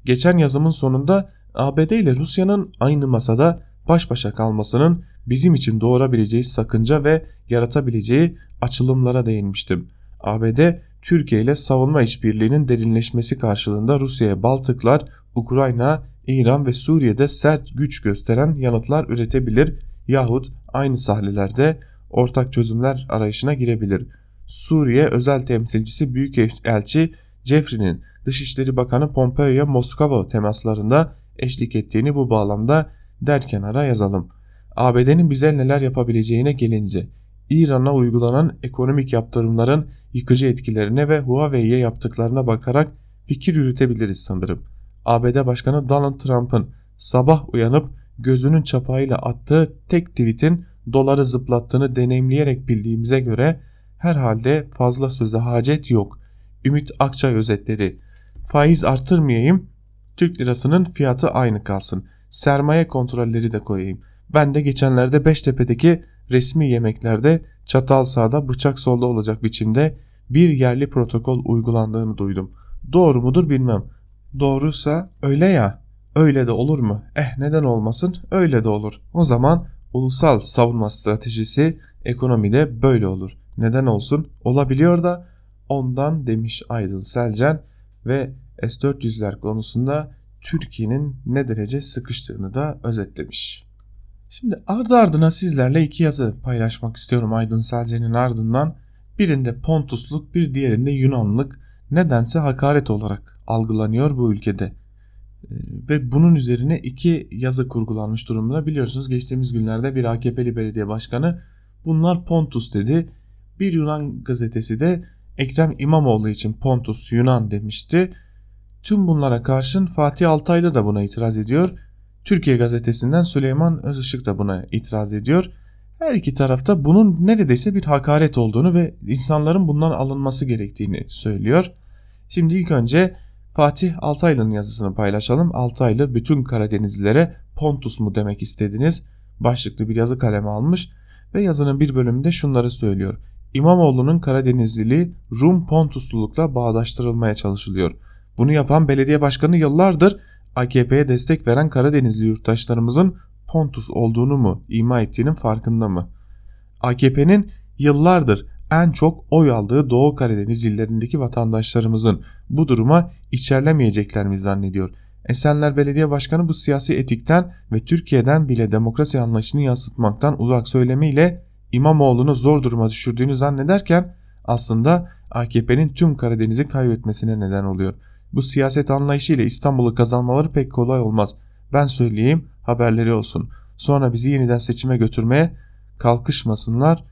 Geçen yazımın sonunda ABD ile Rusya'nın aynı masada baş başa kalmasının bizim için doğurabileceği sakınca ve yaratabileceği açılımlara değinmiştim. ABD Türkiye ile savunma işbirliğinin derinleşmesi karşılığında Rusya'ya Baltıklar, Ukrayna, İran ve Suriye'de sert güç gösteren yanıtlar üretebilir yahut aynı sahnelerde ortak çözümler arayışına girebilir. Suriye özel temsilcisi Büyükelçi Jeffrey'nin Dışişleri Bakanı Pompeo'ya Moskova temaslarında eşlik ettiğini bu bağlamda derken ara yazalım. ABD'nin bize neler yapabileceğine gelince İran'a uygulanan ekonomik yaptırımların yıkıcı etkilerine ve Huawei'ye yaptıklarına bakarak fikir yürütebiliriz sanırım. ABD Başkanı Donald Trump'ın sabah uyanıp gözünün çapağıyla attığı tek tweetin doları zıplattığını deneyimleyerek bildiğimize göre herhalde fazla söze hacet yok. Ümit Akçay özetleri. Faiz artırmayayım, Türk lirasının fiyatı aynı kalsın. Sermaye kontrolleri de koyayım. Ben de geçenlerde Beştepe'deki resmi yemeklerde çatal sağda bıçak solda olacak biçimde bir yerli protokol uygulandığını duydum. Doğru mudur bilmem. Doğruysa öyle ya. Öyle de olur mu? Eh neden olmasın? Öyle de olur. O zaman ulusal savunma stratejisi ekonomide böyle olur. Neden olsun? Olabiliyor da ondan demiş Aydın Selcan ve S-400'ler konusunda Türkiye'nin ne derece sıkıştığını da özetlemiş. Şimdi ardı ardına sizlerle iki yazı paylaşmak istiyorum Aydın Selce'nin ardından. Birinde Pontusluk bir diğerinde Yunanlık nedense hakaret olarak algılanıyor bu ülkede. Ee, ve bunun üzerine iki yazı kurgulanmış durumda. Biliyorsunuz geçtiğimiz günlerde bir AKP'li belediye başkanı bunlar Pontus dedi. Bir Yunan gazetesi de Ekrem İmamoğlu için Pontus Yunan demişti. Tüm bunlara karşın Fatih Altaylı da buna itiraz ediyor Türkiye gazetesinden Süleyman Özışık da buna itiraz ediyor. Her iki tarafta bunun neredeyse bir hakaret olduğunu ve insanların bundan alınması gerektiğini söylüyor. Şimdi ilk önce Fatih Altaylı'nın yazısını paylaşalım. Altaylı bütün Karadenizlilere Pontus mu demek istediniz? Başlıklı bir yazı kaleme almış ve yazının bir bölümünde şunları söylüyor. İmamoğlu'nun Karadenizliliği Rum Pontuslulukla bağdaştırılmaya çalışılıyor. Bunu yapan belediye başkanı yıllardır AKP'ye destek veren Karadenizli yurttaşlarımızın Pontus olduğunu mu ima ettiğinin farkında mı? AKP'nin yıllardır en çok oy aldığı Doğu Karadeniz illerindeki vatandaşlarımızın bu duruma içerlemeyecekler mi zannediyor? Esenler Belediye Başkanı bu siyasi etikten ve Türkiye'den bile demokrasi anlayışını yansıtmaktan uzak söylemiyle İmamoğlu'nu zor duruma düşürdüğünü zannederken aslında AKP'nin tüm Karadeniz'i kaybetmesine neden oluyor. Bu siyaset anlayışıyla İstanbul'u kazanmaları pek kolay olmaz. Ben söyleyeyim haberleri olsun. Sonra bizi yeniden seçime götürmeye kalkışmasınlar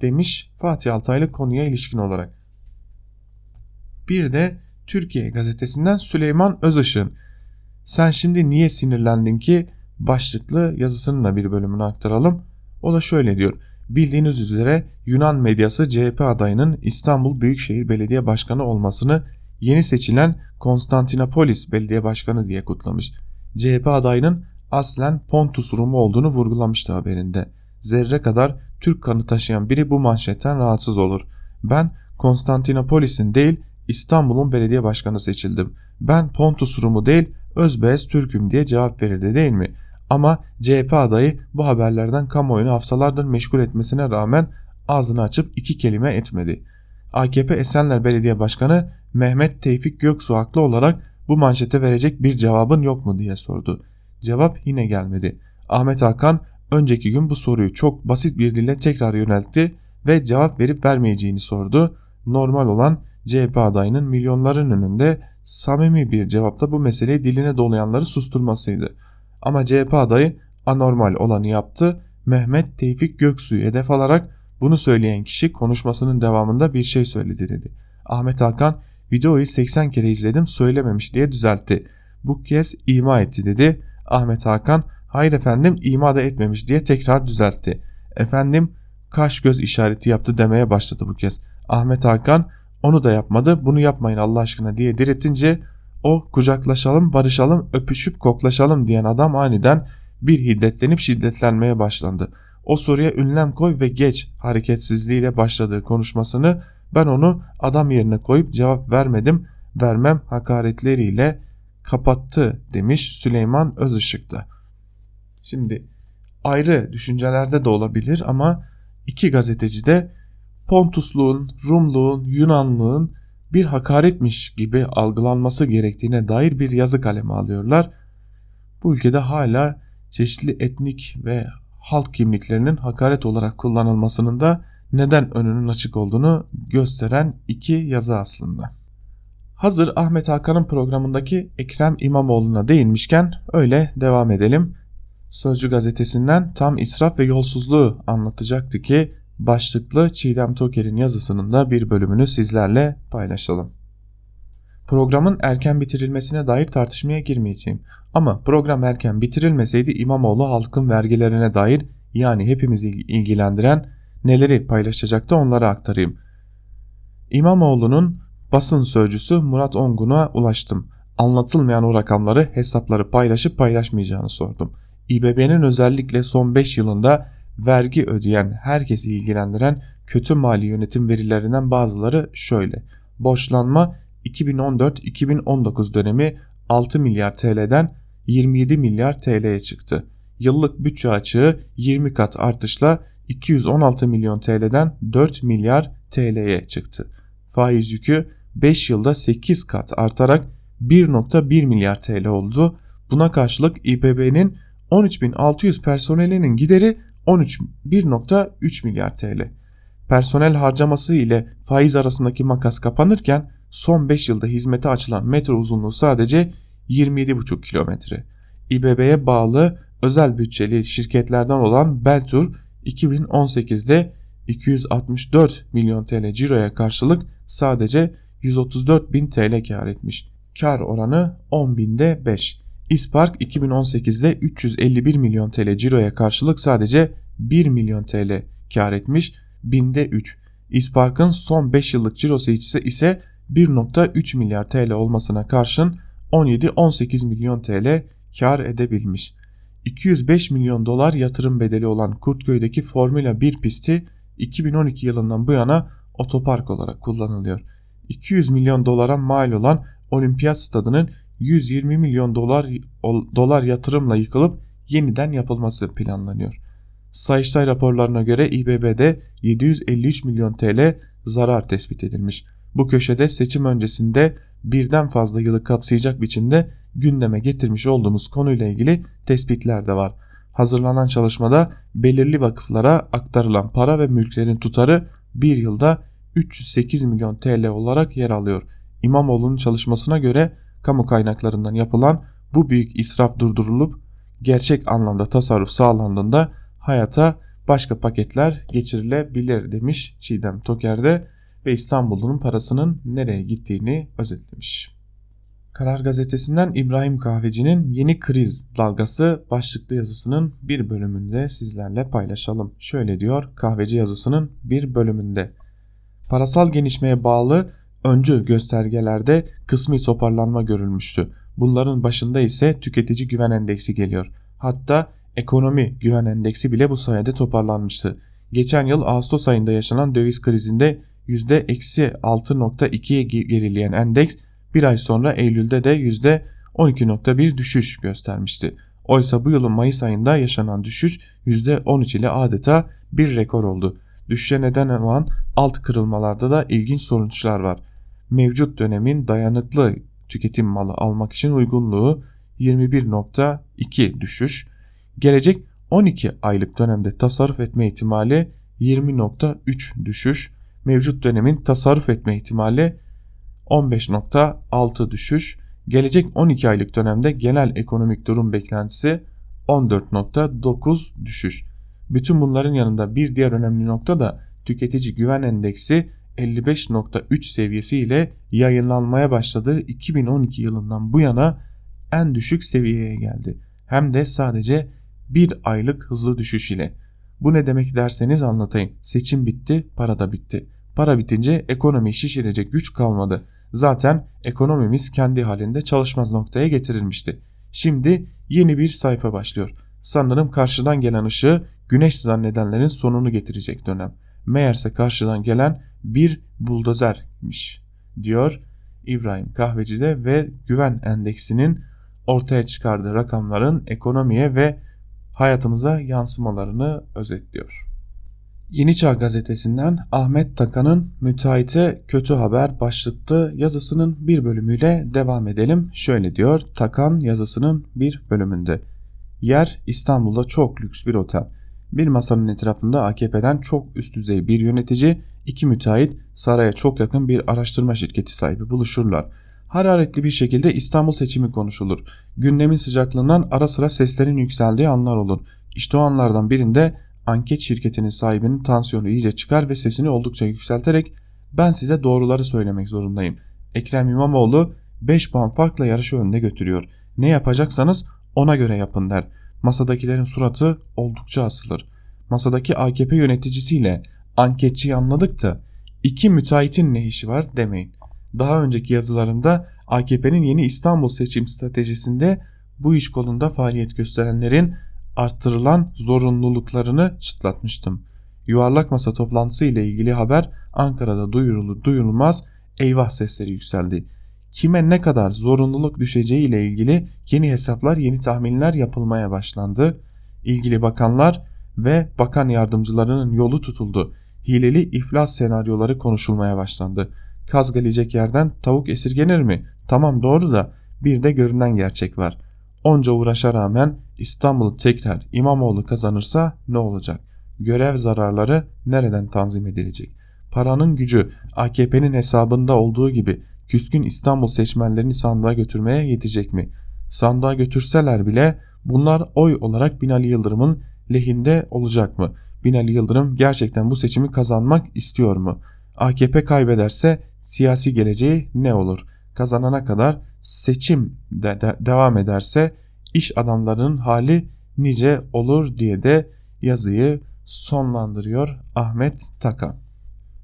demiş Fatih Altaylı konuya ilişkin olarak. Bir de Türkiye gazetesinden Süleyman Özışın. Sen şimdi niye sinirlendin ki başlıklı yazısının da bir bölümünü aktaralım. O da şöyle diyor. Bildiğiniz üzere Yunan medyası CHP adayının İstanbul Büyükşehir Belediye Başkanı olmasını yeni seçilen Konstantinopolis belediye başkanı diye kutlamış. CHP adayının aslen Pontus Rumu olduğunu vurgulamıştı haberinde. Zerre kadar Türk kanı taşıyan biri bu manşetten rahatsız olur. Ben Konstantinopolis'in değil İstanbul'un belediye başkanı seçildim. Ben Pontus Rumu değil Özbeyaz Türk'üm diye cevap verirdi değil mi? Ama CHP adayı bu haberlerden kamuoyunu haftalardır meşgul etmesine rağmen ağzını açıp iki kelime etmedi. AKP Esenler Belediye Başkanı Mehmet Tevfik Göksu haklı olarak bu manşete verecek bir cevabın yok mu diye sordu. cevap yine gelmedi. Ahmet Hakan önceki gün bu soruyu çok basit bir dille tekrar yöneltti ve cevap verip vermeyeceğini sordu. Normal olan CHP adayının milyonların önünde samimi bir cevapta bu meseleyi diline dolayanları susturmasıydı. Ama CHP adayı anormal olanı yaptı. Mehmet Tevfik Göksu'yu hedef alarak bunu söyleyen kişi konuşmasının devamında bir şey söyledi dedi. Ahmet Hakan videoyu 80 kere izledim söylememiş diye düzeltti. Bu kez ima etti dedi. Ahmet Hakan hayır efendim ima da etmemiş diye tekrar düzeltti. Efendim kaş göz işareti yaptı demeye başladı bu kez. Ahmet Hakan onu da yapmadı bunu yapmayın Allah aşkına diye direttince o kucaklaşalım barışalım öpüşüp koklaşalım diyen adam aniden bir hiddetlenip şiddetlenmeye başlandı. O soruya ünlem koy ve geç hareketsizliğiyle başladığı konuşmasını ben onu adam yerine koyup cevap vermedim vermem hakaretleriyle kapattı demiş Süleyman Özışık'ta. Şimdi ayrı düşüncelerde de olabilir ama iki gazeteci de Pontusluğun, Rumluğun, Yunanlığın bir hakaretmiş gibi algılanması gerektiğine dair bir yazı kalemi alıyorlar. Bu ülkede hala çeşitli etnik ve halk kimliklerinin hakaret olarak kullanılmasının da neden önünün açık olduğunu gösteren iki yazı aslında. Hazır Ahmet Hakan'ın programındaki Ekrem İmamoğlu'na değinmişken öyle devam edelim. Sözcü gazetesinden tam israf ve yolsuzluğu anlatacaktı ki başlıklı Çiğdem Toker'in yazısının da bir bölümünü sizlerle paylaşalım. Programın erken bitirilmesine dair tartışmaya girmeyeceğim. Ama program erken bitirilmeseydi İmamoğlu halkın vergilerine dair yani hepimizi ilgilendiren neleri paylaşacaktı onları aktarayım. İmamoğlu'nun basın sözcüsü Murat Ongun'a ulaştım. Anlatılmayan o rakamları hesapları paylaşıp paylaşmayacağını sordum. İBB'nin özellikle son 5 yılında vergi ödeyen herkesi ilgilendiren kötü mali yönetim verilerinden bazıları şöyle. Borçlanma 2014-2019 dönemi 6 milyar TL'den 27 milyar TL'ye çıktı. Yıllık bütçe açığı 20 kat artışla 216 milyon TL'den 4 milyar TL'ye çıktı. Faiz yükü 5 yılda 8 kat artarak 1.1 milyar TL oldu. Buna karşılık İBB'nin 13.600 personelinin gideri 13 1.3 milyar TL. Personel harcaması ile faiz arasındaki makas kapanırken son 5 yılda hizmete açılan metro uzunluğu sadece 27,5 kilometre. İBB'ye bağlı özel bütçeli şirketlerden olan Beltur 2018'de 264 milyon TL ciroya karşılık sadece 134 bin TL kar etmiş. Kar oranı 10 binde 5. İspark 2018'de 351 milyon TL ciroya karşılık sadece 1 milyon TL kar etmiş. Binde 3. İspark'ın son 5 yıllık cirosu ise 1.3 milyar TL olmasına karşın 17-18 milyon TL kar edebilmiş. 205 milyon dolar yatırım bedeli olan Kurtköy'deki Formula 1 pisti 2012 yılından bu yana otopark olarak kullanılıyor. 200 milyon dolara mal olan olimpiyat stadının 120 milyon dolar dolar yatırımla yıkılıp yeniden yapılması planlanıyor. Sayıştay raporlarına göre İBB'de 753 milyon TL zarar tespit edilmiş. Bu köşede seçim öncesinde birden fazla yılı kapsayacak biçimde gündeme getirmiş olduğumuz konuyla ilgili tespitler de var. Hazırlanan çalışmada belirli vakıflara aktarılan para ve mülklerin tutarı bir yılda 308 milyon TL olarak yer alıyor. İmamoğlu'nun çalışmasına göre kamu kaynaklarından yapılan bu büyük israf durdurulup gerçek anlamda tasarruf sağlandığında hayata başka paketler geçirilebilir demiş Çiğdem Toker'de ve İstanbul'un parasının nereye gittiğini özetlemiş. Karar Gazetesi'nden İbrahim Kahveci'nin Yeni Kriz Dalgası başlıklı yazısının bir bölümünde sizlerle paylaşalım. Şöyle diyor Kahveci yazısının bir bölümünde. Parasal genişmeye bağlı öncü göstergelerde kısmi toparlanma görülmüştü. Bunların başında ise tüketici güven endeksi geliyor. Hatta ekonomi güven endeksi bile bu sayede toparlanmıştı. Geçen yıl Ağustos ayında yaşanan döviz krizinde %-6.2'ye gerileyen endeks bir ay sonra Eylül'de de %12.1 düşüş göstermişti. Oysa bu yılın Mayıs ayında yaşanan düşüş %13 ile adeta bir rekor oldu. Düşüşe neden olan alt kırılmalarda da ilginç sonuçlar var. Mevcut dönemin dayanıklı tüketim malı almak için uygunluğu, 21.2 düşüş. Gelecek 12 aylık dönemde tasarruf etme ihtimali 20.3 düşüş. Mevcut dönemin tasarruf etme ihtimali 15.6 düşüş. Gelecek 12 aylık dönemde genel ekonomik durum beklentisi 14.9 düşüş. Bütün bunların yanında bir diğer önemli nokta da tüketici güven endeksi 55.3 seviyesi ile yayınlanmaya başladığı 2012 yılından bu yana en düşük seviyeye geldi. Hem de sadece bir aylık hızlı düşüş ile. Bu ne demek derseniz anlatayım. Seçim bitti, para da bitti. Para bitince ekonomi şişirecek güç kalmadı. Zaten ekonomimiz kendi halinde çalışmaz noktaya getirilmişti. Şimdi yeni bir sayfa başlıyor. Sanırım karşıdan gelen ışığı güneş zannedenlerin sonunu getirecek dönem. Meğerse karşıdan gelen bir buldozermiş diyor İbrahim Kahveci'de ve güven endeksinin ortaya çıkardığı rakamların ekonomiye ve hayatımıza yansımalarını özetliyor. Yeni Çağ gazetesinden Ahmet Takan'ın Müteahhite Kötü Haber başlıklı yazısının bir bölümüyle devam edelim. Şöyle diyor Takan yazısının bir bölümünde. Yer İstanbul'da çok lüks bir otel. Bir masanın etrafında AKP'den çok üst düzey bir yönetici, iki müteahhit, saraya çok yakın bir araştırma şirketi sahibi buluşurlar. Hararetli bir şekilde İstanbul seçimi konuşulur. Gündemin sıcaklığından ara sıra seslerin yükseldiği anlar olur. İşte o anlardan birinde anket şirketinin sahibinin tansiyonu iyice çıkar ve sesini oldukça yükselterek ben size doğruları söylemek zorundayım. Ekrem İmamoğlu 5 puan farkla yarışı önde götürüyor. Ne yapacaksanız ona göre yapın der. Masadakilerin suratı oldukça asılır. Masadaki AKP yöneticisiyle anketçiyi anladık da iki müteahhitin ne işi var demeyin. Daha önceki yazılarımda AKP'nin yeni İstanbul seçim stratejisinde bu iş kolunda faaliyet gösterenlerin arttırılan zorunluluklarını çıtlatmıştım. Yuvarlak masa toplantısı ile ilgili haber Ankara'da duyurulur duyurulmaz eyvah sesleri yükseldi. Kime ne kadar zorunluluk düşeceği ile ilgili yeni hesaplar yeni tahminler yapılmaya başlandı. İlgili bakanlar ve bakan yardımcılarının yolu tutuldu. Hileli iflas senaryoları konuşulmaya başlandı. Kaz gelecek yerden tavuk esirgenir mi? Tamam doğru da bir de görünen gerçek var. Onca uğraşa rağmen İstanbul'u tekrar İmamoğlu kazanırsa ne olacak? Görev zararları nereden tanzim edilecek? Paranın gücü AKP'nin hesabında olduğu gibi küskün İstanbul seçmenlerini sandığa götürmeye yetecek mi? Sandığa götürseler bile bunlar oy olarak Binali Yıldırım'ın lehinde olacak mı? Binali Yıldırım gerçekten bu seçimi kazanmak istiyor mu? AKP kaybederse siyasi geleceği ne olur? Kazanana kadar seçim de, de devam ederse iş adamlarının hali nice olur diye de yazıyı sonlandırıyor Ahmet Takan.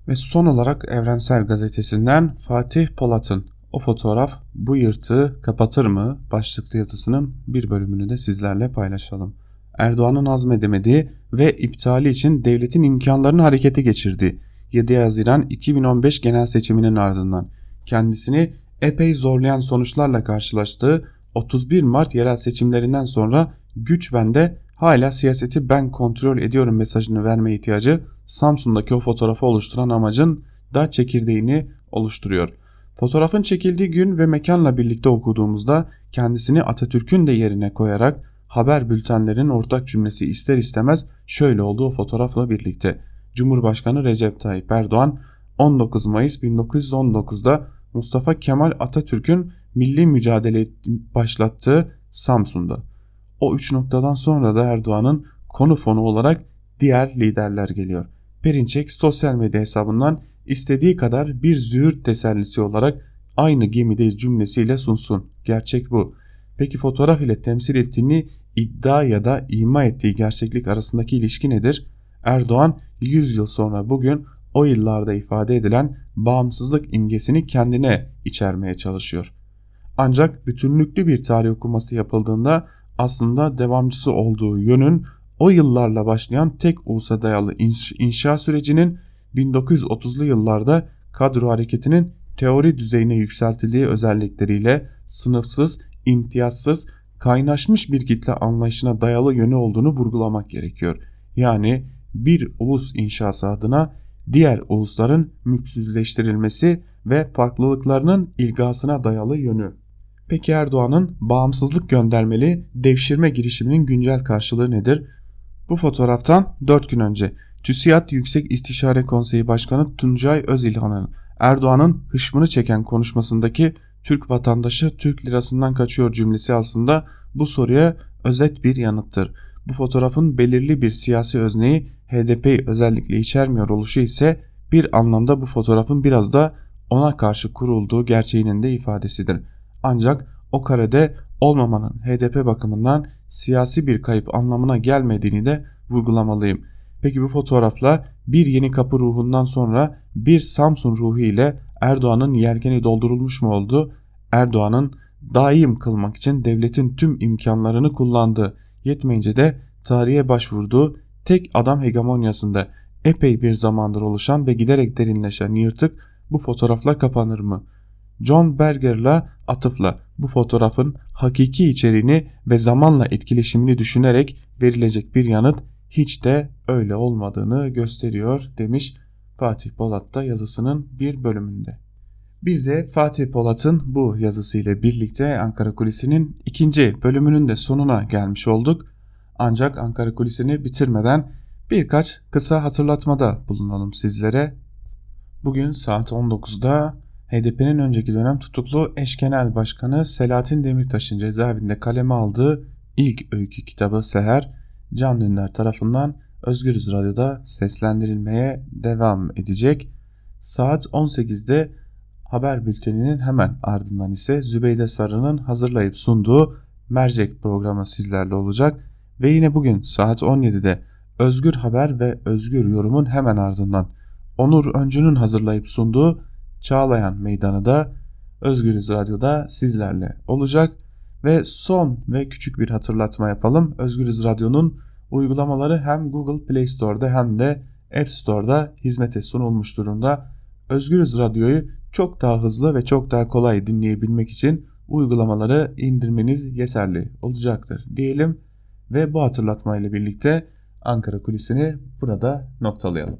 Ve son olarak Evrensel Gazetesi'nden Fatih Polat'ın o fotoğraf bu yırtığı kapatır mı başlıklı yazısının bir bölümünü de sizlerle paylaşalım. Erdoğan'ın azmedemediği ve iptali için devletin imkanlarını harekete geçirdiği 7 Haziran 2015 genel seçiminin ardından kendisini epey zorlayan sonuçlarla karşılaştığı 31 Mart yerel seçimlerinden sonra güç bende hala siyaseti ben kontrol ediyorum mesajını verme ihtiyacı Samsun'daki o fotoğrafı oluşturan amacın da çekirdeğini oluşturuyor. Fotoğrafın çekildiği gün ve mekanla birlikte okuduğumuzda kendisini Atatürk'ün de yerine koyarak haber bültenlerin ortak cümlesi ister istemez şöyle olduğu fotoğrafla birlikte. Cumhurbaşkanı Recep Tayyip Erdoğan 19 Mayıs 1919'da Mustafa Kemal Atatürk'ün milli mücadele başlattığı Samsun'da. O üç noktadan sonra da Erdoğan'ın konu fonu olarak diğer liderler geliyor. Perinçek sosyal medya hesabından istediği kadar bir züğürt tesellisi olarak aynı gemideyiz cümlesiyle sunsun. Gerçek bu. Peki fotoğraf ile temsil ettiğini iddia ya da ima ettiği gerçeklik arasındaki ilişki nedir? Erdoğan 100 yıl sonra bugün o yıllarda ifade edilen bağımsızlık imgesini kendine içermeye çalışıyor. Ancak bütünlüklü bir tarih okuması yapıldığında aslında devamcısı olduğu yönün o yıllarla başlayan tek ulusa dayalı inşa sürecinin 1930'lu yıllarda kadro hareketinin teori düzeyine yükseltildiği özellikleriyle sınıfsız, imtiyazsız, kaynaşmış bir kitle anlayışına dayalı yönü olduğunu vurgulamak gerekiyor. Yani bir ulus inşası adına diğer ulusların mülksüzleştirilmesi ve farklılıklarının ilgasına dayalı yönü. Peki Erdoğan'ın bağımsızlık göndermeli devşirme girişiminin güncel karşılığı nedir? Bu fotoğraftan 4 gün önce TÜSİAD Yüksek İstişare Konseyi Başkanı Tuncay Özilhan'ın Erdoğan'ın hışmını çeken konuşmasındaki Türk vatandaşı Türk lirasından kaçıyor cümlesi aslında bu soruya özet bir yanıttır. Bu fotoğrafın belirli bir siyasi özneyi HDP'yi özellikle içermiyor oluşu ise bir anlamda bu fotoğrafın biraz da ona karşı kurulduğu gerçeğinin de ifadesidir. Ancak o karede olmamanın HDP bakımından siyasi bir kayıp anlamına gelmediğini de vurgulamalıyım. Peki bu fotoğrafla bir yeni kapı ruhundan sonra bir Samsun ruhu ile Erdoğan'ın yelkeni doldurulmuş mu oldu? Erdoğan'ın daim kılmak için devletin tüm imkanlarını kullandığı, yetmeyince de tarihe başvurduğu tek adam hegemonyasında epey bir zamandır oluşan ve giderek derinleşen yırtık bu fotoğrafla kapanır mı? John Berger'la atıfla bu fotoğrafın hakiki içeriğini ve zamanla etkileşimini düşünerek verilecek bir yanıt hiç de öyle olmadığını gösteriyor demiş Fatih Polat da yazısının bir bölümünde. Biz de Fatih Polat'ın bu yazısıyla birlikte Ankara Kulisi'nin ikinci bölümünün de sonuna gelmiş olduk. Ancak Ankara Kulisi'ni bitirmeden birkaç kısa hatırlatmada bulunalım sizlere. Bugün saat 19'da HDP'nin önceki dönem tutuklu eş genel başkanı Selahattin Demirtaş'ın cezaevinde kaleme aldığı ilk öykü kitabı Seher, Can Dündar tarafından Özgürüz Radyo'da seslendirilmeye devam edecek. Saat 18'de haber bülteninin hemen ardından ise Zübeyde Sarı'nın hazırlayıp sunduğu Mercek programı sizlerle olacak. Ve yine bugün saat 17'de Özgür Haber ve Özgür Yorum'un hemen ardından Onur Öncü'nün hazırlayıp sunduğu Çağlayan Meydanı da Özgürüz Radyo'da sizlerle olacak. Ve son ve küçük bir hatırlatma yapalım. Özgürüz Radyo'nun uygulamaları hem Google Play Store'da hem de App Store'da hizmete sunulmuş durumda. Özgürüz Radyo'yu çok daha hızlı ve çok daha kolay dinleyebilmek için uygulamaları indirmeniz yeterli olacaktır diyelim ve bu hatırlatmayla birlikte Ankara Kulisi'ni burada noktalayalım.